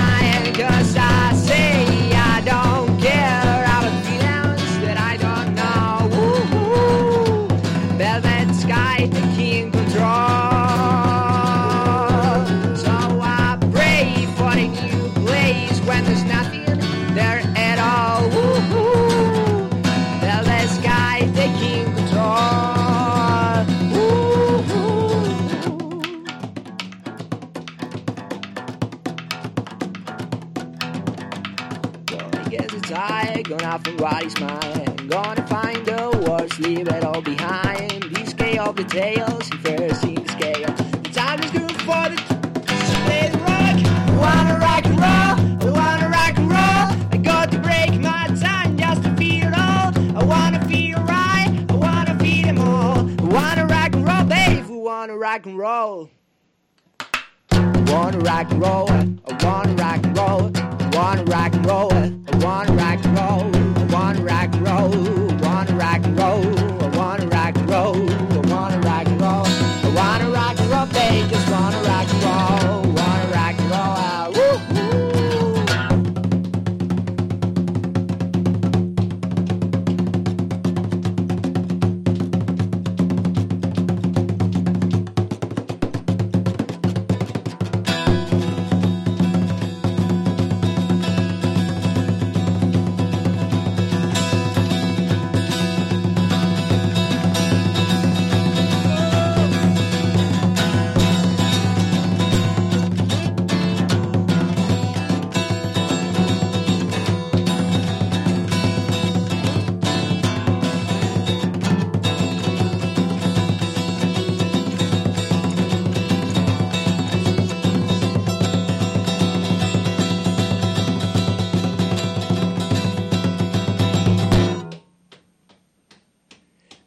What is mine. Gonna find the words, leave it all behind. The scale of the tales, first in the scale. The time is good for the the rock. I wanna rock and roll, I wanna rock and roll. I got to break my time just to feel it all. I wanna feel right, I wanna feel them all. I wanna rock and roll, babe, we wanna rock and roll. I wanna rock and roll, I wanna rock and roll, I wanna rock and roll, I wanna rock and roll, out.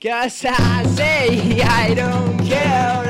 Cause I say I don't care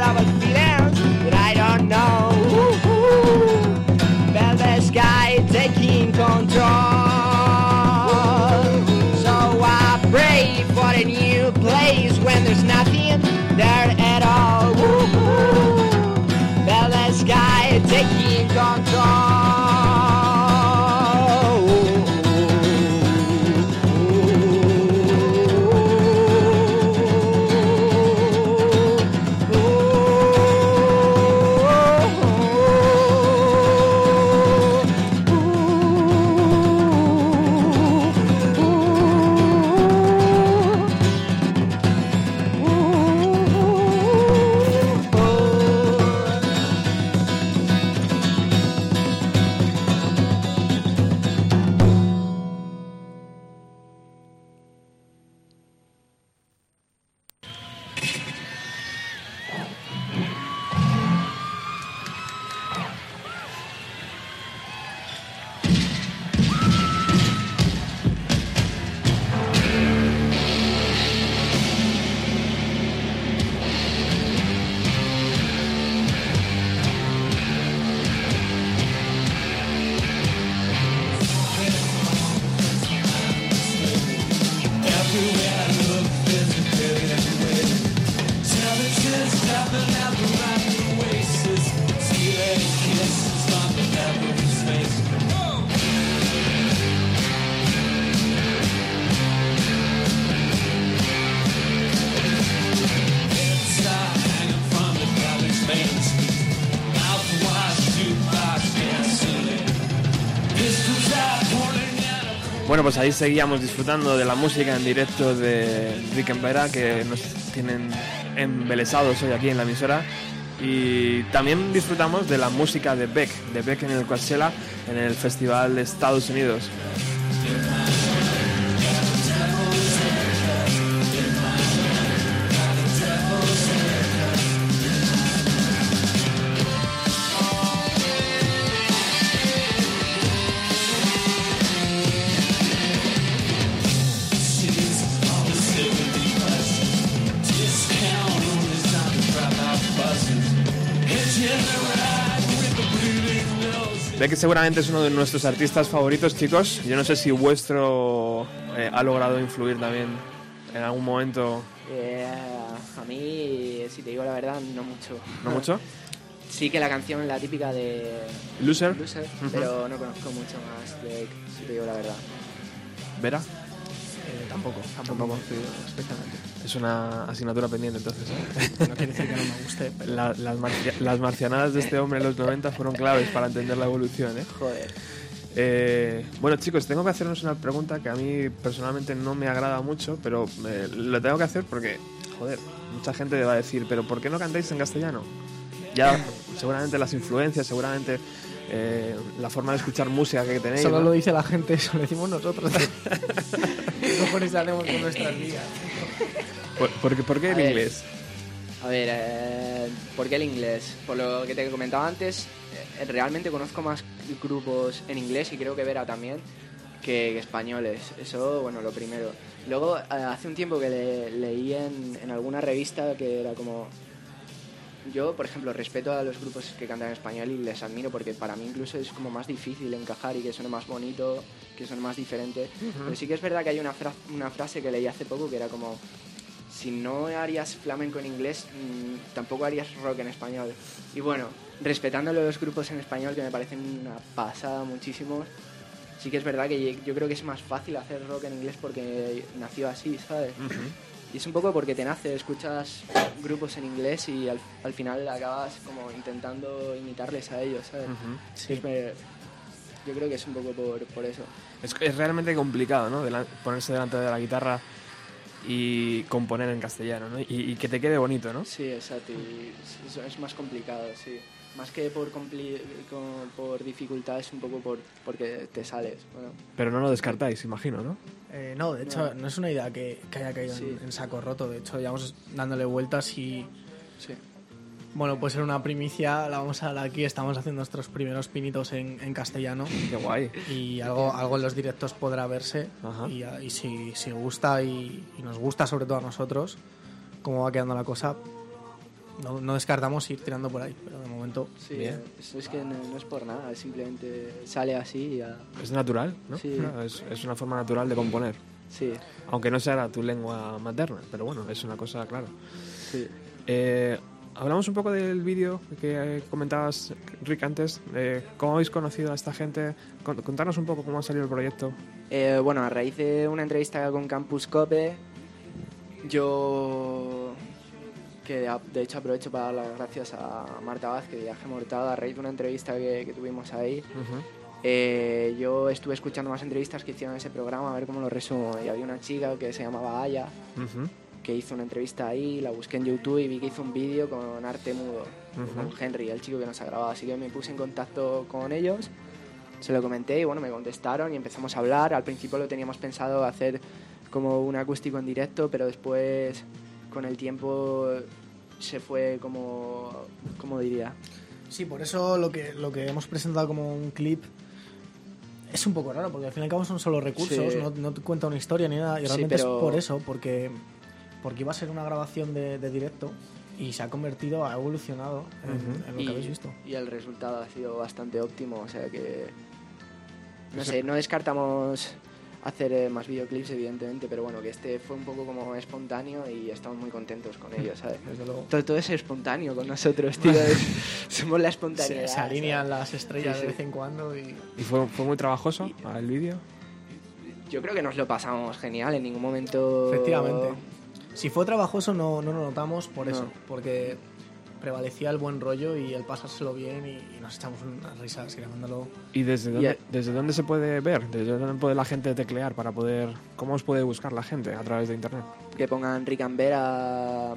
pues ahí seguíamos disfrutando de la música en directo de Rick and que nos tienen embelesados hoy aquí en la emisora. Y también disfrutamos de la música de Beck, de Beck en el Coachella, en el Festival de Estados Unidos. Beck seguramente es uno de nuestros artistas favoritos, chicos. Yo no sé si vuestro eh, ha logrado influir también en algún momento. Eh, a mí, si te digo la verdad, no mucho. ¿No mucho? Sí que la canción, la típica de Loser. Pero no conozco mucho más de si te digo la verdad. ¿Vera? Eh, tampoco, tampoco conozco especialmente. Es una asignatura pendiente entonces. ¿eh? No quiere decir que no me guste, pero La- las, marcia- las marcianadas de este hombre en los 90 fueron claves para entender la evolución. ¿eh? Joder. Eh, bueno, chicos, tengo que hacernos una pregunta que a mí personalmente no me agrada mucho, pero eh, lo tengo que hacer porque, joder, mucha gente va a decir, pero ¿por qué no cantáis en castellano? Ya, seguramente las influencias, seguramente eh, la forma de escuchar música que tenéis. solo ¿no? lo dice la gente, eso lo decimos nosotros. ¿Qué cojones hacemos con nuestras vidas? ¿Por, por qué- por qué el A ver. inglés? A ver, eh, ¿por qué el inglés? Por lo que te comentaba antes, eh, realmente conozco más grupos en inglés y creo que Vera también que españoles. Eso, bueno, lo primero. Luego, eh, hace un tiempo que le- leí en, en alguna revista que era como... Yo, por ejemplo, respeto a los grupos que cantan en español y les admiro porque para mí incluso es como más difícil encajar y que suene más bonito, que suene más diferente. Pero sí que es verdad que hay una, fra- una frase que leí hace poco que era como si no harías flamenco en inglés, mm, tampoco harías rock en español. Y bueno, respetando los grupos en español, que me parecen una pasada muchísimo, sí que es verdad que yo creo que es más fácil hacer rock en inglés porque nació así, ¿sabes? Y es un poco porque te nace, escuchas grupos en inglés y al, al final acabas como intentando imitarles a ellos, ¿sabes? Me- yo creo que es un poco por, por eso. Es, es realmente complicado, ¿no? Delan- ponerse delante de la guitarra y componer en castellano, ¿no? Y, y que te quede bonito, ¿no? Sí, exacto. Y es, es más complicado, sí. Más que por, por dificultad, es un poco por, porque te sales. Bueno, Pero no lo descartáis, imagino, ¿no? Eh, no, de hecho, no. es una idea que, que haya caído Sí. en, en saco roto. De hecho, llevamos dándole vueltas y, sí. bueno, puede ser una primicia. La vamos a dar aquí. Estamos haciendo nuestros primeros pinitos en, en castellano. Qué guay. Y algo, algo en los directos podrá verse. Ajá. Y, y si, si gusta y, y nos gusta, sobre todo a nosotros, cómo va quedando la cosa, no, no descartamos ir tirando por ahí. Pero de momento, Sí, Bien. es, es que no, no es por nada, simplemente sale así y ya. Es natural, ¿no? Sí. No, Es, es una forma natural de componer. Sí, Aunque no sea tu lengua materna, pero bueno, es una cosa, claro. sí. Eh, hablamos un poco del vídeo que eh, comentabas, Rick, antes. eh, ¿Cómo habéis conocido a esta gente? Con- Contarnos un poco cómo ha salido el proyecto. Eh, bueno, a raíz de una entrevista con Campus Cope, yo que de hecho aprovecho para dar las gracias a Marta Vázquez y a Viaje Mortada a raíz de una entrevista que, que tuvimos ahí. Eh, yo estuve escuchando más entrevistas que hicieron en ese programa, a ver cómo lo resumo. Y había una chica que se llamaba Aya, Ujú. que hizo una entrevista ahí, la busqué en YouTube y vi que hizo un vídeo con arte mudo, con Henry, el chico que nos ha grabado. Así que me puse en contacto con ellos, se lo comenté y bueno, me contestaron y empezamos a hablar. Al principio lo teníamos pensado hacer como un acústico en directo, pero después con el tiempo se fue como, ¿cómo diría? Sí, por eso lo que, lo que hemos presentado como un clip es un poco raro, porque al fin y al cabo son solo recursos, Sí. no, no te cuenta una historia ni nada, y Sí, realmente pero- es por eso, porque, porque iba a ser una grabación de, de directo y se ha convertido, ha evolucionado en, en lo y, que habéis visto. y el resultado ha sido bastante óptimo, o sea que no sé, no descartamos hacer eh, más videoclips, evidentemente, pero bueno, que este fue un poco como espontáneo y estamos muy contentos con ello, ¿sabes? Desde luego. Todo, todo es espontáneo con nosotros, tío. es- somos la espontaneidad. se alinean ¿sabes? las estrellas Sí, de vez en cuando y ¿Y fue, fue muy trabajoso el vídeo? Yo creo que nos lo pasamos genial, en ningún momento... efectivamente. Si fue trabajoso no, no lo notamos por eso, porque prevalecía el buen rollo y el pasárselo bien y, y nos echamos unas risas grabándolo. ¿Y desde Y dónde, a- desde dónde se puede ver? ¿Desde dónde puede la gente teclear para poder... ¿Cómo os puede buscar la gente a través de internet? que pongan Rick and Vera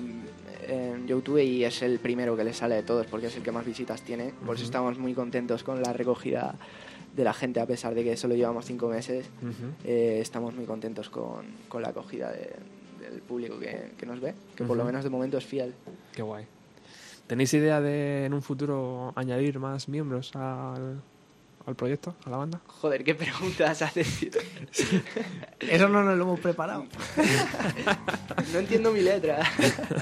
en YouTube y es el primero que les sale de todos porque es el que más visitas tiene. Por eso estamos muy contentos con la recogida de la gente a pesar de que solo llevamos cinco meses. Eh, estamos muy contentos con, con la acogida de- del público que, que nos ve, que por lo menos de momento es fiel. Qué guay. ¿Tenéis idea de en un futuro añadir más miembros al, al proyecto, a la banda? Joder, qué preguntas haces. tío? Eso no nos lo hemos preparado. no entiendo mi letra.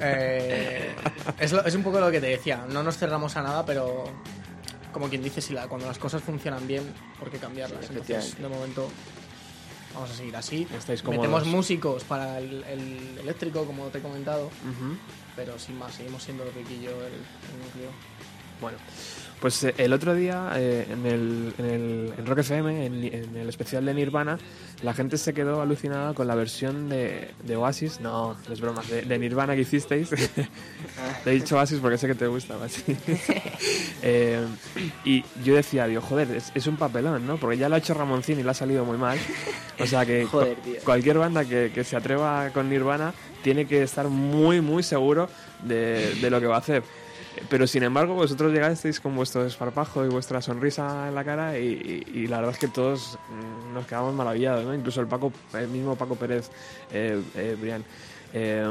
Eh, es, lo- es un poco lo que te decía, no nos cerramos a nada, pero como quien dice, si la- cuando las cosas funcionan bien, ¿por qué cambiarlas? Sí, Entonces, de momento, vamos a seguir así. Estáis. Metemos músicos para el, el eléctrico, como te he comentado, pero sin más, seguimos siendo Ricky y yo el, el núcleo. Bueno, pues eh, el otro día eh, en, el, en, el, en Rock FM, en, en el especial de Nirvana, la gente se quedó alucinada con la versión de, de Oasis, no, no es broma, de, de Nirvana que hicisteis. Te he dicho Oasis porque sé que te gusta Oasis. Eh, y yo decía, digo, joder, es, es un papelón, ¿no? Porque ya lo ha hecho Ramoncín y le ha salido muy mal. O sea que Joder, cualquier banda que, que se atreva con Nirvana tiene que estar muy, muy seguro de, de lo que va a hacer. Pero sin embargo, vosotros llegasteis con vuestro desparpajo y vuestra sonrisa en la cara y, y- y la verdad es que todos mm, nos quedamos maravillados, ¿no? Incluso el Paco, el mismo Paco Pérez, eh, eh, Brian. Eh,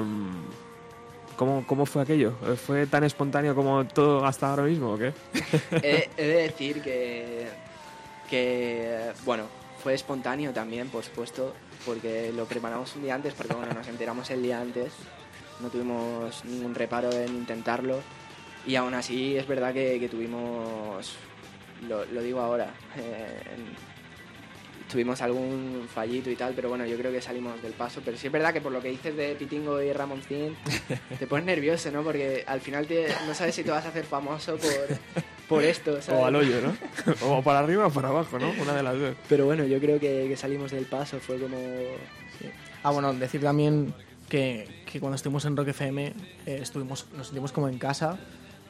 ¿cómo, ¿Cómo fue aquello? ¿Fue tan espontáneo como todo hasta ahora mismo o qué? he, he de decir que, que, bueno, fue espontáneo también, por supuesto, porque lo preparamos un día antes, porque bueno, nos enteramos el día antes, no tuvimos ningún reparo en intentarlo, y aún así es verdad que, que tuvimos, lo, lo digo ahora, eh, tuvimos algún fallito y tal, pero bueno, yo creo que salimos del paso, pero sí es verdad que por lo que dices de Pitingo y Ramoncín, te pones nervioso, ¿no? Porque al final te- no sabes si te vas a hacer famoso por, por esto, ¿sabes? O al hoyo, ¿no? o para arriba o para abajo, ¿no? Una de las dos. Pero bueno, yo creo que, que salimos del paso, fue como... Ah, bueno, decir también que, que cuando estuvimos en Rock FM eh, estuvimos, nos sentimos como en casa,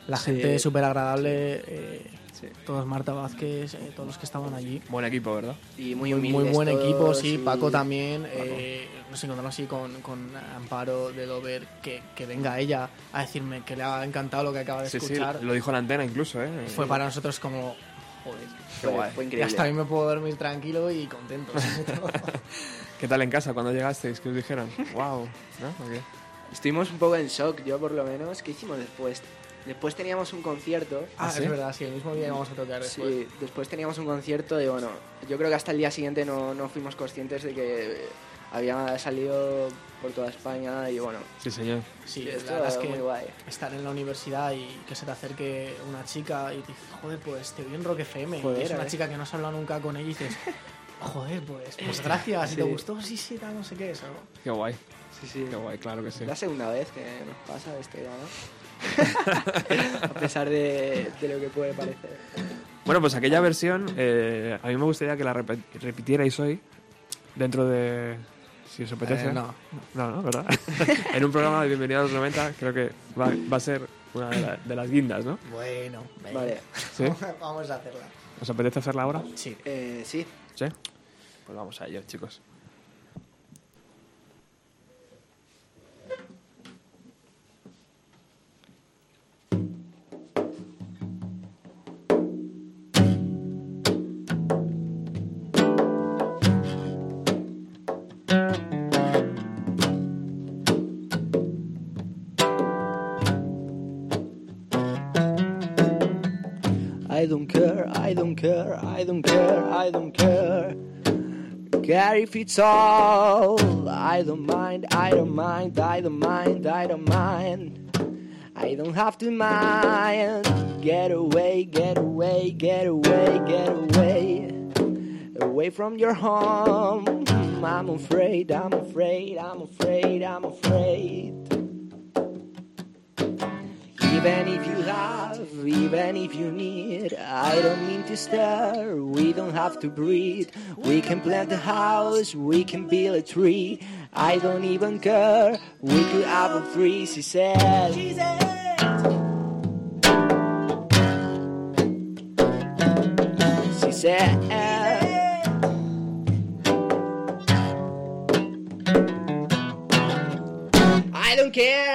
la Sí. gente súper agradable, eh, Sí. todos Marta Vázquez, eh, todos los que estaban allí. Buen equipo, ¿verdad? Y muy Muy, humildes muy buen todos, equipo, sí, y- Paco también. eh, nos encontramos así con, con Amparo de Dover, que, que venga ella a decirme que le ha encantado lo que acaba de Sí, sí, escuchar. lo dijo la antena incluso, ¿eh? Fue para nosotros como, joder, Qué guay. fue y increíble. hasta a mí me puedo dormir tranquilo y contento. ¿Qué tal en casa cuando llegasteis? ¿Qué os dijeron? ¡Wow! ¿No? ¿O qué? Estuvimos un poco en shock, yo por lo menos. ¿Qué hicimos después? Después teníamos un concierto. ah, ¿sí? es verdad, sí, el mismo día íbamos a tocar después. Sí, después teníamos un concierto y bueno, yo creo que hasta el día siguiente no, no fuimos conscientes de que había salido por toda España y bueno, Sí, señor. Sí, Sí, la verdad es muy que guay. estar en la universidad y que se te acerque una chica y te dice, joder, pues te vi en Rock FM. Joder, y es una eh. chica que no has hablado nunca con ella y dices, joder, pues, pues gracias, si te gustó, sí, sí, tal, no sé qué, eso. Qué guay. sí, sí. Qué guay, claro que sí. La segunda vez que nos pasa esto ya, ¿no? a pesar de, de lo que puede parecer. Bueno, pues aquella versión, eh, a mí me gustaría que la repitierais hoy, dentro de... Si os apetece. Eh, no, No, no, ¿verdad? en un programa de Bienvenido a los 90 creo que va, va a ser una de, la- de las guindas, ¿no? Bueno. Vale, ¿Sí? vamos a hacerla. ¿Os apetece hacerla ahora? Sí. eh, sí. ¿Sí? Pues vamos a ello, chicos. I don't care, I don't care, I don't care, I don't care. Care if it's all. I don't mind, I don't mind, I don't mind, I don't mind. I don't have to mind. Get away, get away, get away, get away. Away from your home. I'm, I'm afraid, I'm afraid, I'm afraid, I'm afraid. Even if you have, even if you need, I don't mean to stare, we don't have to breathe. We can plant a house, we can build a tree. I don't even care, we could have a tree, she said. She said. I don't care,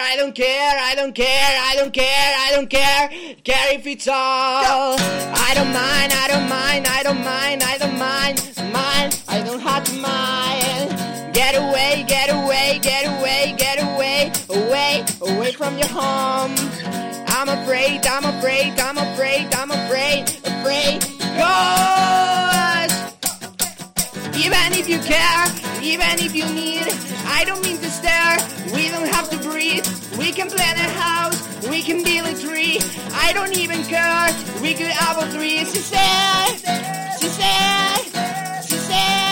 I don't care, I don't care, I don't care, care, if it's all. I don't mind, I don't mind, I don't mind, I don't mind, mind, I don't have to mind. Get away, get away, get away, get away, away, away from your home. I'm afraid, I'm afraid, I'm afraid, I'm afraid, afraid. Ghost! Even if you care, even if you need, I don't mean to stare. We don't have to breathe. We can plant a house, we can build a tree. I don't even care. We could have a tree. She said, she said, she said,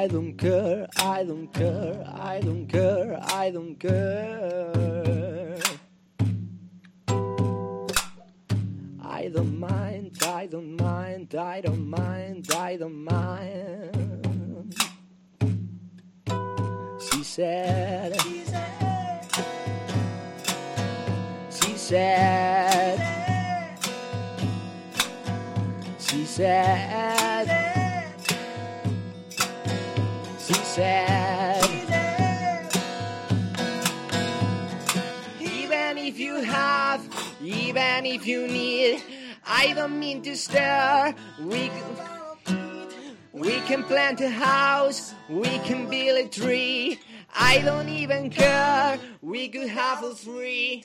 I don't care, I don't care, I don't care, I don't care. I don't mind, I don't mind, I don't mind, I don't mind. She said, she said, she said, she said, even if you have, even if you need, I don't mean to stare. We we can plant a house, we can build a tree. I don't even care. We could have a three.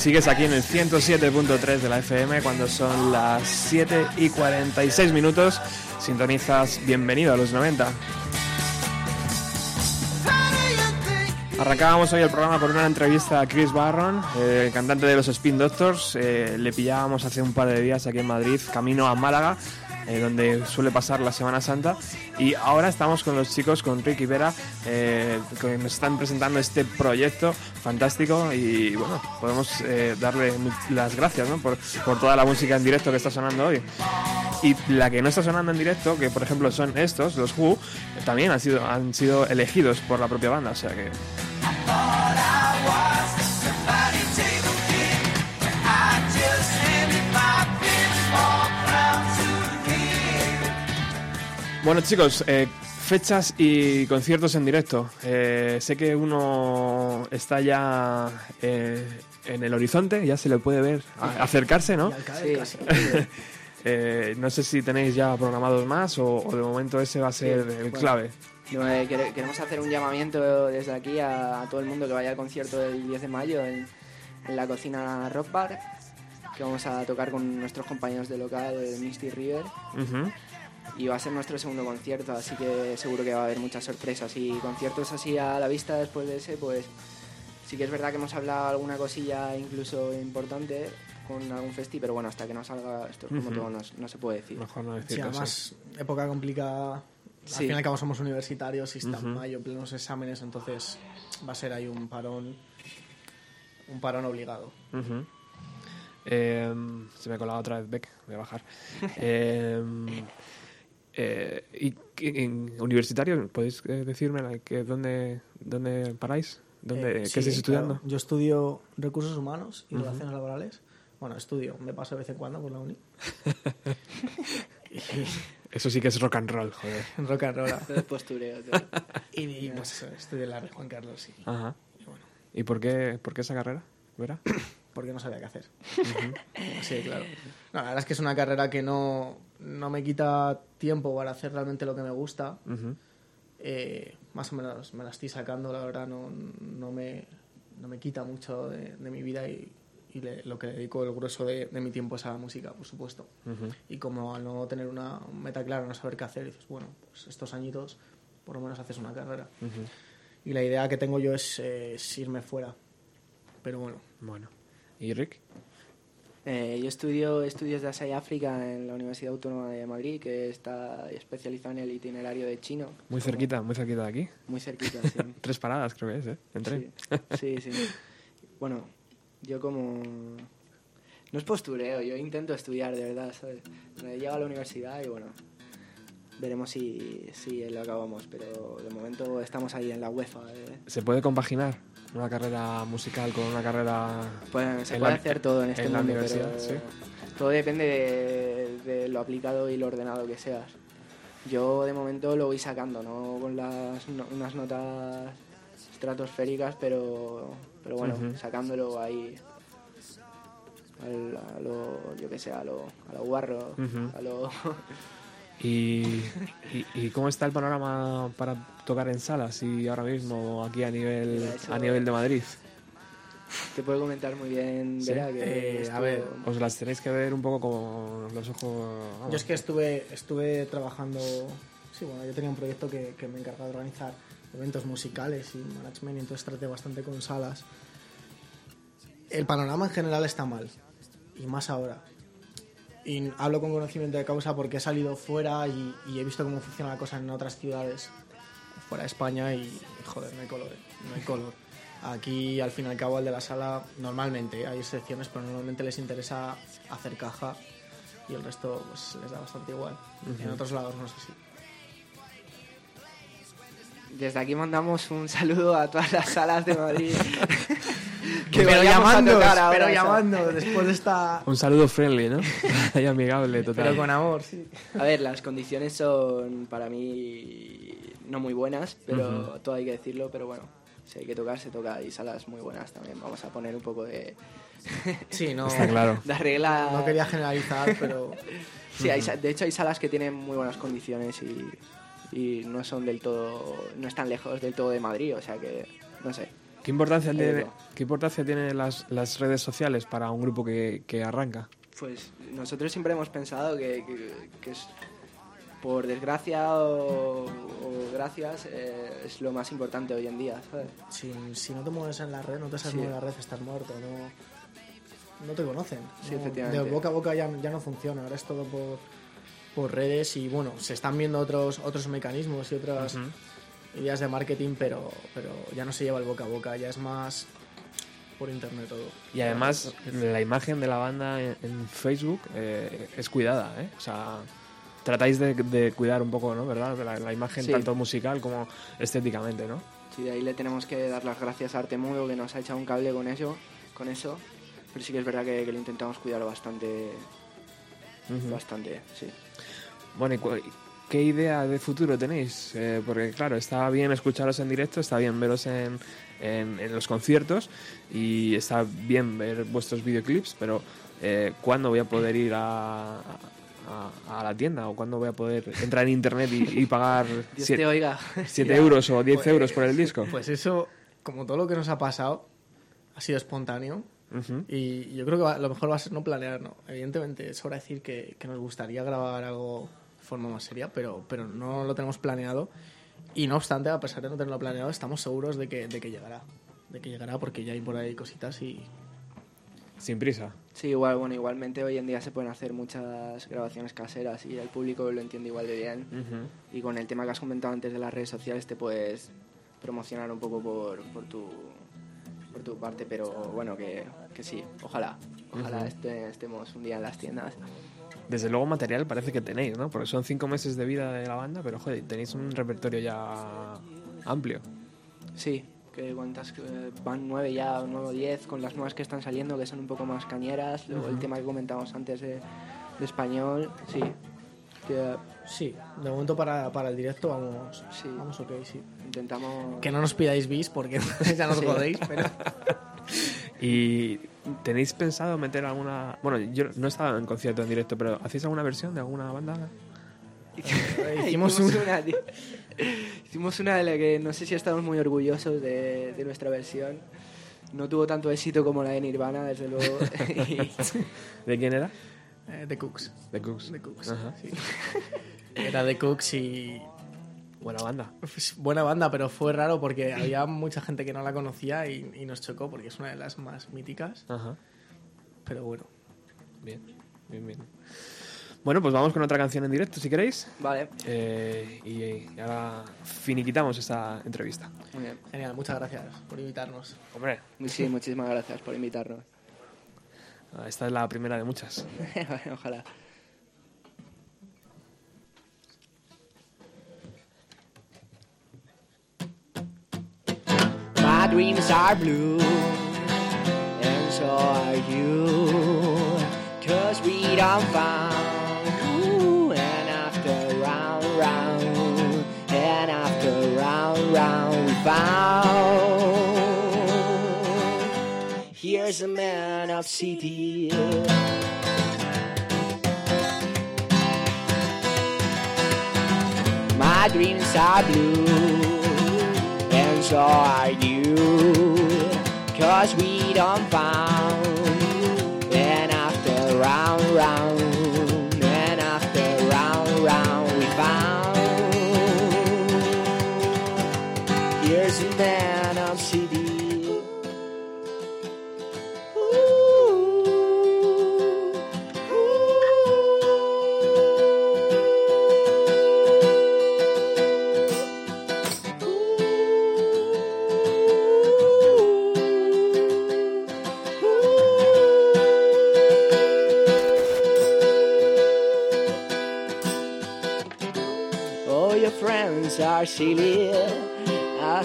Sigues aquí en el 107.3 de la FM cuando son las 7 y 46 minutos. Sintonizas Bienvenido a los 90. Arrancábamos hoy el programa por una entrevista a Chris Barron, el cantante de los Spin Doctors. Eh, le pillábamos hace un par de días aquí en Madrid, camino a Málaga, eh, donde suele pasar la Semana Santa. Y ahora estamos con los chicos, con Ricky Vera, eh, que nos están presentando este proyecto fantástico. Y bueno, podemos eh, darle las gracias ¿no? por, por toda la música en directo que está sonando hoy. Y la que no está sonando en directo, que por ejemplo son estos, los Who, también han sido, han sido elegidos por la propia banda. O sea que Bueno chicos, eh, Fechas y conciertos en directo. Eh, sé que uno está ya eh, en el horizonte, ya se le puede ver a- acercarse, ¿no? Sí. Eh, no sé si tenéis ya programados más o, o de momento ese va a ser Sí, el bueno. clave. No, eh, quere- queremos hacer un llamamiento desde aquí a, a todo el mundo que vaya al concierto del 10 de mayo en, en la cocina Rock Bar, que vamos a tocar con nuestros compañeros de local, Misty River, Ujú. Y va a ser nuestro segundo concierto, así que seguro que va a haber muchas sorpresas. Y conciertos así a la vista después de ese, pues sí que es verdad que hemos hablado alguna cosilla incluso importante con algún festi, pero bueno, hasta que no salga esto es como todo, no, no se puede decir. Mejor no decir Sí, además, época complicada. Al Sí. fin y al cabo somos universitarios y está en Ujú. mayo, plenos exámenes, entonces va a ser ahí un parón, un parón obligado. Eh, se me ha colado otra vez Beck, voy a bajar. Eh, eh, ¿Y en universitario podéis eh, decirme like, dónde, dónde paráis? ¿Dónde, Eh, ¿Qué sí, estáis estudiando? claro. Yo estudio recursos humanos y relaciones laborales. Bueno, estudio, me paso de vez en cuando por la uni. Eso sí que es rock and roll, joder. Rock and roll. Todo postureo. todo. y, y, pues eso, estudio en la Juan Carlos y, Ajá. y bueno, ¿Y por qué, por qué esa carrera? ¿Vera? porque no sabía qué hacer. Sí, claro. No, la verdad es que es una carrera que no, no me quita tiempo para hacer realmente lo que me gusta. Eh, más o menos me la estoy sacando, la verdad, no, no, me, no me quita mucho de, de mi vida y, y le- lo que dedico el grueso de, de mi tiempo es a la música, por supuesto. Y como al no tener una meta clara, no saber qué hacer, dices, bueno, pues estos añitos por lo menos haces una carrera. Y la idea que tengo yo es, eh, es irme fuera. Pero bueno, Bueno. ¿Y Rick? Eh, yo estudio estudios de Asia y África en la Universidad Autónoma de Madrid, que está especializada en el itinerario de chino. Muy cerquita, muy cerquita de aquí. Muy cerquita, sí. Tres paradas creo que es, ¿eh? En tren. Sí, sí, sí. Bueno, yo como... No es postureo, yo intento estudiar, de verdad, ¿sabes? Me llego a la universidad y bueno, veremos si, si lo acabamos, pero de momento estamos ahí en la UEFA. ¿eh? ¿Se puede compaginar una carrera musical con una carrera... Pues se puede la- hacer todo en este en la mundo, universidad, pero sí. todo depende de, de lo aplicado y lo ordenado que seas. Yo de momento lo voy sacando, no con las no- unas notas estratosféricas, pero, pero bueno, sacándolo ahí al- a lo, yo que sé, a lo, a lo guarro, Ujú. a lo... ¿Y, y, y cómo está el panorama para tocar en salas y ahora mismo aquí a nivel, a nivel de Madrid? Te puedo comentar muy bien, Sí. Vera, que Eh, a ver, Os las tenéis que ver un poco con los ojos... vamos. yo es que estuve, estuve trabajando. Sí, bueno, yo tenía un proyecto que, que me encargaba de organizar eventos musicales y management, y entonces traté bastante con salas. El panorama en general está mal, y más ahora. Y hablo con conocimiento de causa porque he salido fuera y, y he visto cómo funciona la cosa en otras ciudades fuera de España y, joder, no hay color, no hay color. Aquí, al fin y al cabo, al de la sala, normalmente, hay excepciones, pero normalmente les interesa hacer caja y el resto pues, les da bastante igual. En otros lados no es así. Desde aquí mandamos un saludo a todas las salas de Madrid. pero vayamos a llamando, pero llamando, después de esta... Un saludo friendly, ¿no? y amigable, total. Pero con amor, sí. A ver, las condiciones son para mí no muy buenas, pero todo hay que decirlo, pero bueno, si hay que tocar, se toca. Y salas muy buenas también. Vamos a poner un poco de, Sí, no, Está claro. de arregla. no quería generalizar, pero Sí, hay de hecho hay salas que tienen muy buenas condiciones y, y no son del todo, no están lejos del todo de Madrid, o sea que, no sé. ¿Qué importancia, tiene, va. ¿qué importancia tienen las, las redes sociales para un grupo que, que arranca? Pues nosotros siempre hemos pensado que, que- que es, por desgracia o, o gracias, eh, es lo más importante hoy en día, ¿sabes? si, si no te mueves en la red, no te sabes Sí. mover en la red, estás muerto, no, no te conocen. Sí, no- efectivamente. De boca a boca ya, ya no funciona, ahora es todo por, por redes y bueno, se están viendo otros, otros mecanismos y otras ideas de marketing, pero, pero ya no se lleva el boca a boca, ya es más por internet todo. Y además, la imagen de la banda en, en Facebook eh, es cuidada, ¿eh? O sea, tratáis de, de cuidar un poco, ¿no? ¿Verdad? La, la imagen Sí. tanto musical como estéticamente, ¿no? Sí, de ahí le tenemos que dar las gracias a Artemudo que nos ha echado un cable con eso, con eso. Pero sí que es verdad que, que lo intentamos cuidar bastante, bastante, sí. Bueno, y, ¿qué idea de futuro tenéis? Eh, porque claro, está bien escucharos en directo, está bien veros en, en- en los conciertos y está bien ver vuestros videoclips, pero eh, ¿cuándo voy a poder ir a, a- a la tienda o cuándo voy a poder entrar en internet y, y pagar Dios siete- te oiga. 7 Ya. euros o 10 Pues- euros por el disco? Pues eso, como todo lo que nos ha pasado, ha sido espontáneo. Ujú. Y yo creo que va- lo mejor va a ser no planear, ¿no? Evidentemente, sobra decir que, que nos gustaría grabar algo de forma más seria, pero, pero no lo tenemos planeado. Y no obstante, a pesar de no tenerlo planeado, estamos seguros de que, de que llegará. De que llegará porque ya hay por ahí cositas y... Sin prisa. Sí, igual, bueno, igualmente hoy en día se pueden hacer muchas grabaciones caseras y el público lo entiende igual de bien. Ujú. Y con el tema que has comentado antes de las redes sociales te puedes promocionar un poco por, por, tu, por tu parte, pero bueno, que, que sí, ojalá. Ojalá Ujú. este- estemos un día en las tiendas. Desde luego material parece que tenéis, ¿no? Porque son cinco meses de vida de la banda, pero joder, tenéis un repertorio ya amplio. Sí, que cuántas eh, van nueve ya, nueve o diez, con las nuevas que están saliendo, que son un poco más cañeras. Luego el tema que comentábamos antes de, de español, sí. Que Sí, de momento para, para el directo vamos, Sí. vamos ok, sí. intentamos... Que no nos pidáis bis porque ya nos Sí. jodéis, pero... ¿Y tenéis pensado meter alguna... Bueno, yo no he estado en concierto en directo, pero ¿hacéis alguna versión de alguna banda? Hicimos un- una, tío. Hicimos una de la que no sé si estamos muy orgullosos de, de nuestra versión. No tuvo tanto éxito como la de Nirvana, desde luego. ¿De quién era? Eh, The Cooks. De Cooks. The Cooks, Ajá. sí. Era The Cooks y... Buena banda. pues, buena banda, pero fue raro porque había mucha gente que no la conocía y, y nos chocó porque es una de las más míticas. Ajá. Pero bueno. Bien, bien, bien. Bueno, pues vamos con otra canción en directo, si queréis. Vale, Eh, y, y ahora finiquitamos esta entrevista. muy bien. Genial, muchas gracias por invitarnos. Hombre, Sí, muchísimas gracias por invitarnos. esta es la primera de muchas. Ojalá. My dreams are blue, and so are you. Cause we don't found, found. Here's a man of city. My dreams are blue, and so are you. Cause we don't found, and after round, round,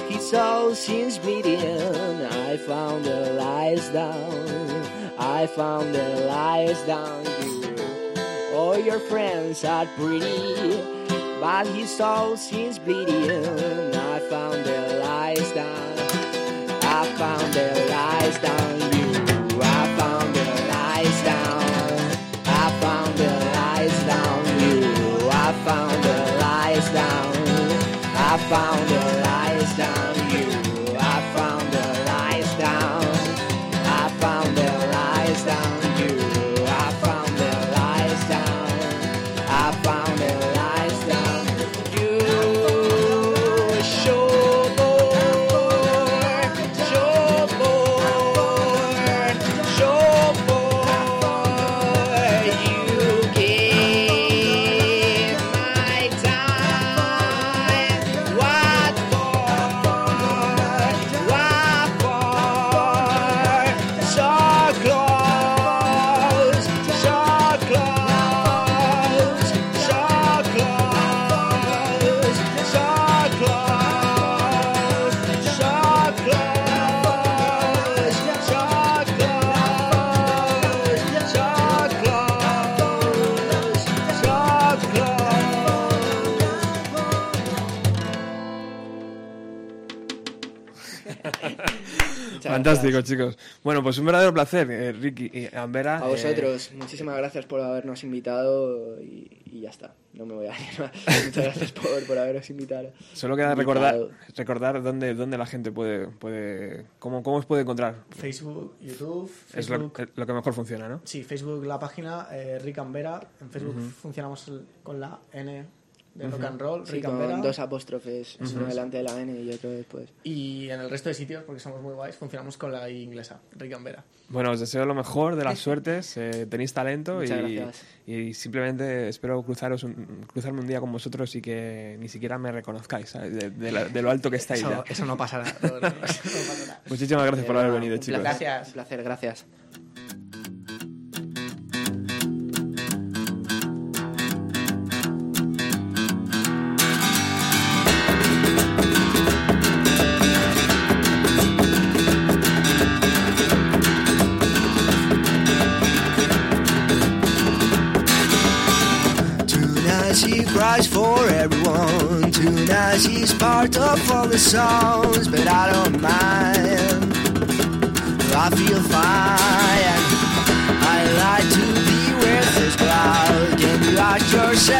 his soul seems bleeding. I found the lies down. I found the lies down. All your friends are pretty, but his soul seems bleeding. I found the lies down. I found the lies down I Fantástico, gracias. chicos. Bueno, pues un verdadero placer, eh, Ricky y Ambera. A eh, vosotros, muchísimas gracias por habernos invitado y, y ya está. No me voy a ir más. Muchas gracias por, por habernos invitado. Solo queda recordar, recordar dónde, dónde la gente puede, puede cómo, cómo os puede encontrar. Facebook, YouTube, Es lo, Facebook. lo que mejor funciona, ¿no? Sí, Facebook, la página eh, Rick and Vera. En Facebook funcionamos con la N de rock Ujú. and roll, Sí, Rick and Vera. con dos apóstrofes, uno delante de la N y otro después. Y en el resto de sitios, porque somos muy guays, funcionamos con la I inglesa, Rick and Vera. Bueno, os deseo lo mejor de las suertes, eh, tenéis talento y, Muchas gracias. y simplemente espero cruzaros un- cruzarme un día con vosotros y que ni siquiera me reconozcáis ¿sabes? De, de la- de lo alto que estáis Eso, ya. eso no pasará. Eso no pasará. Muchísimas gracias por haber Eh, venido, un chicos. placer, Gracias. Un placer, gracias. She for everyone. Tonight she's part of all the songs, but I don't mind. I feel fine. I like to be with this crowd. Can you ask yourself?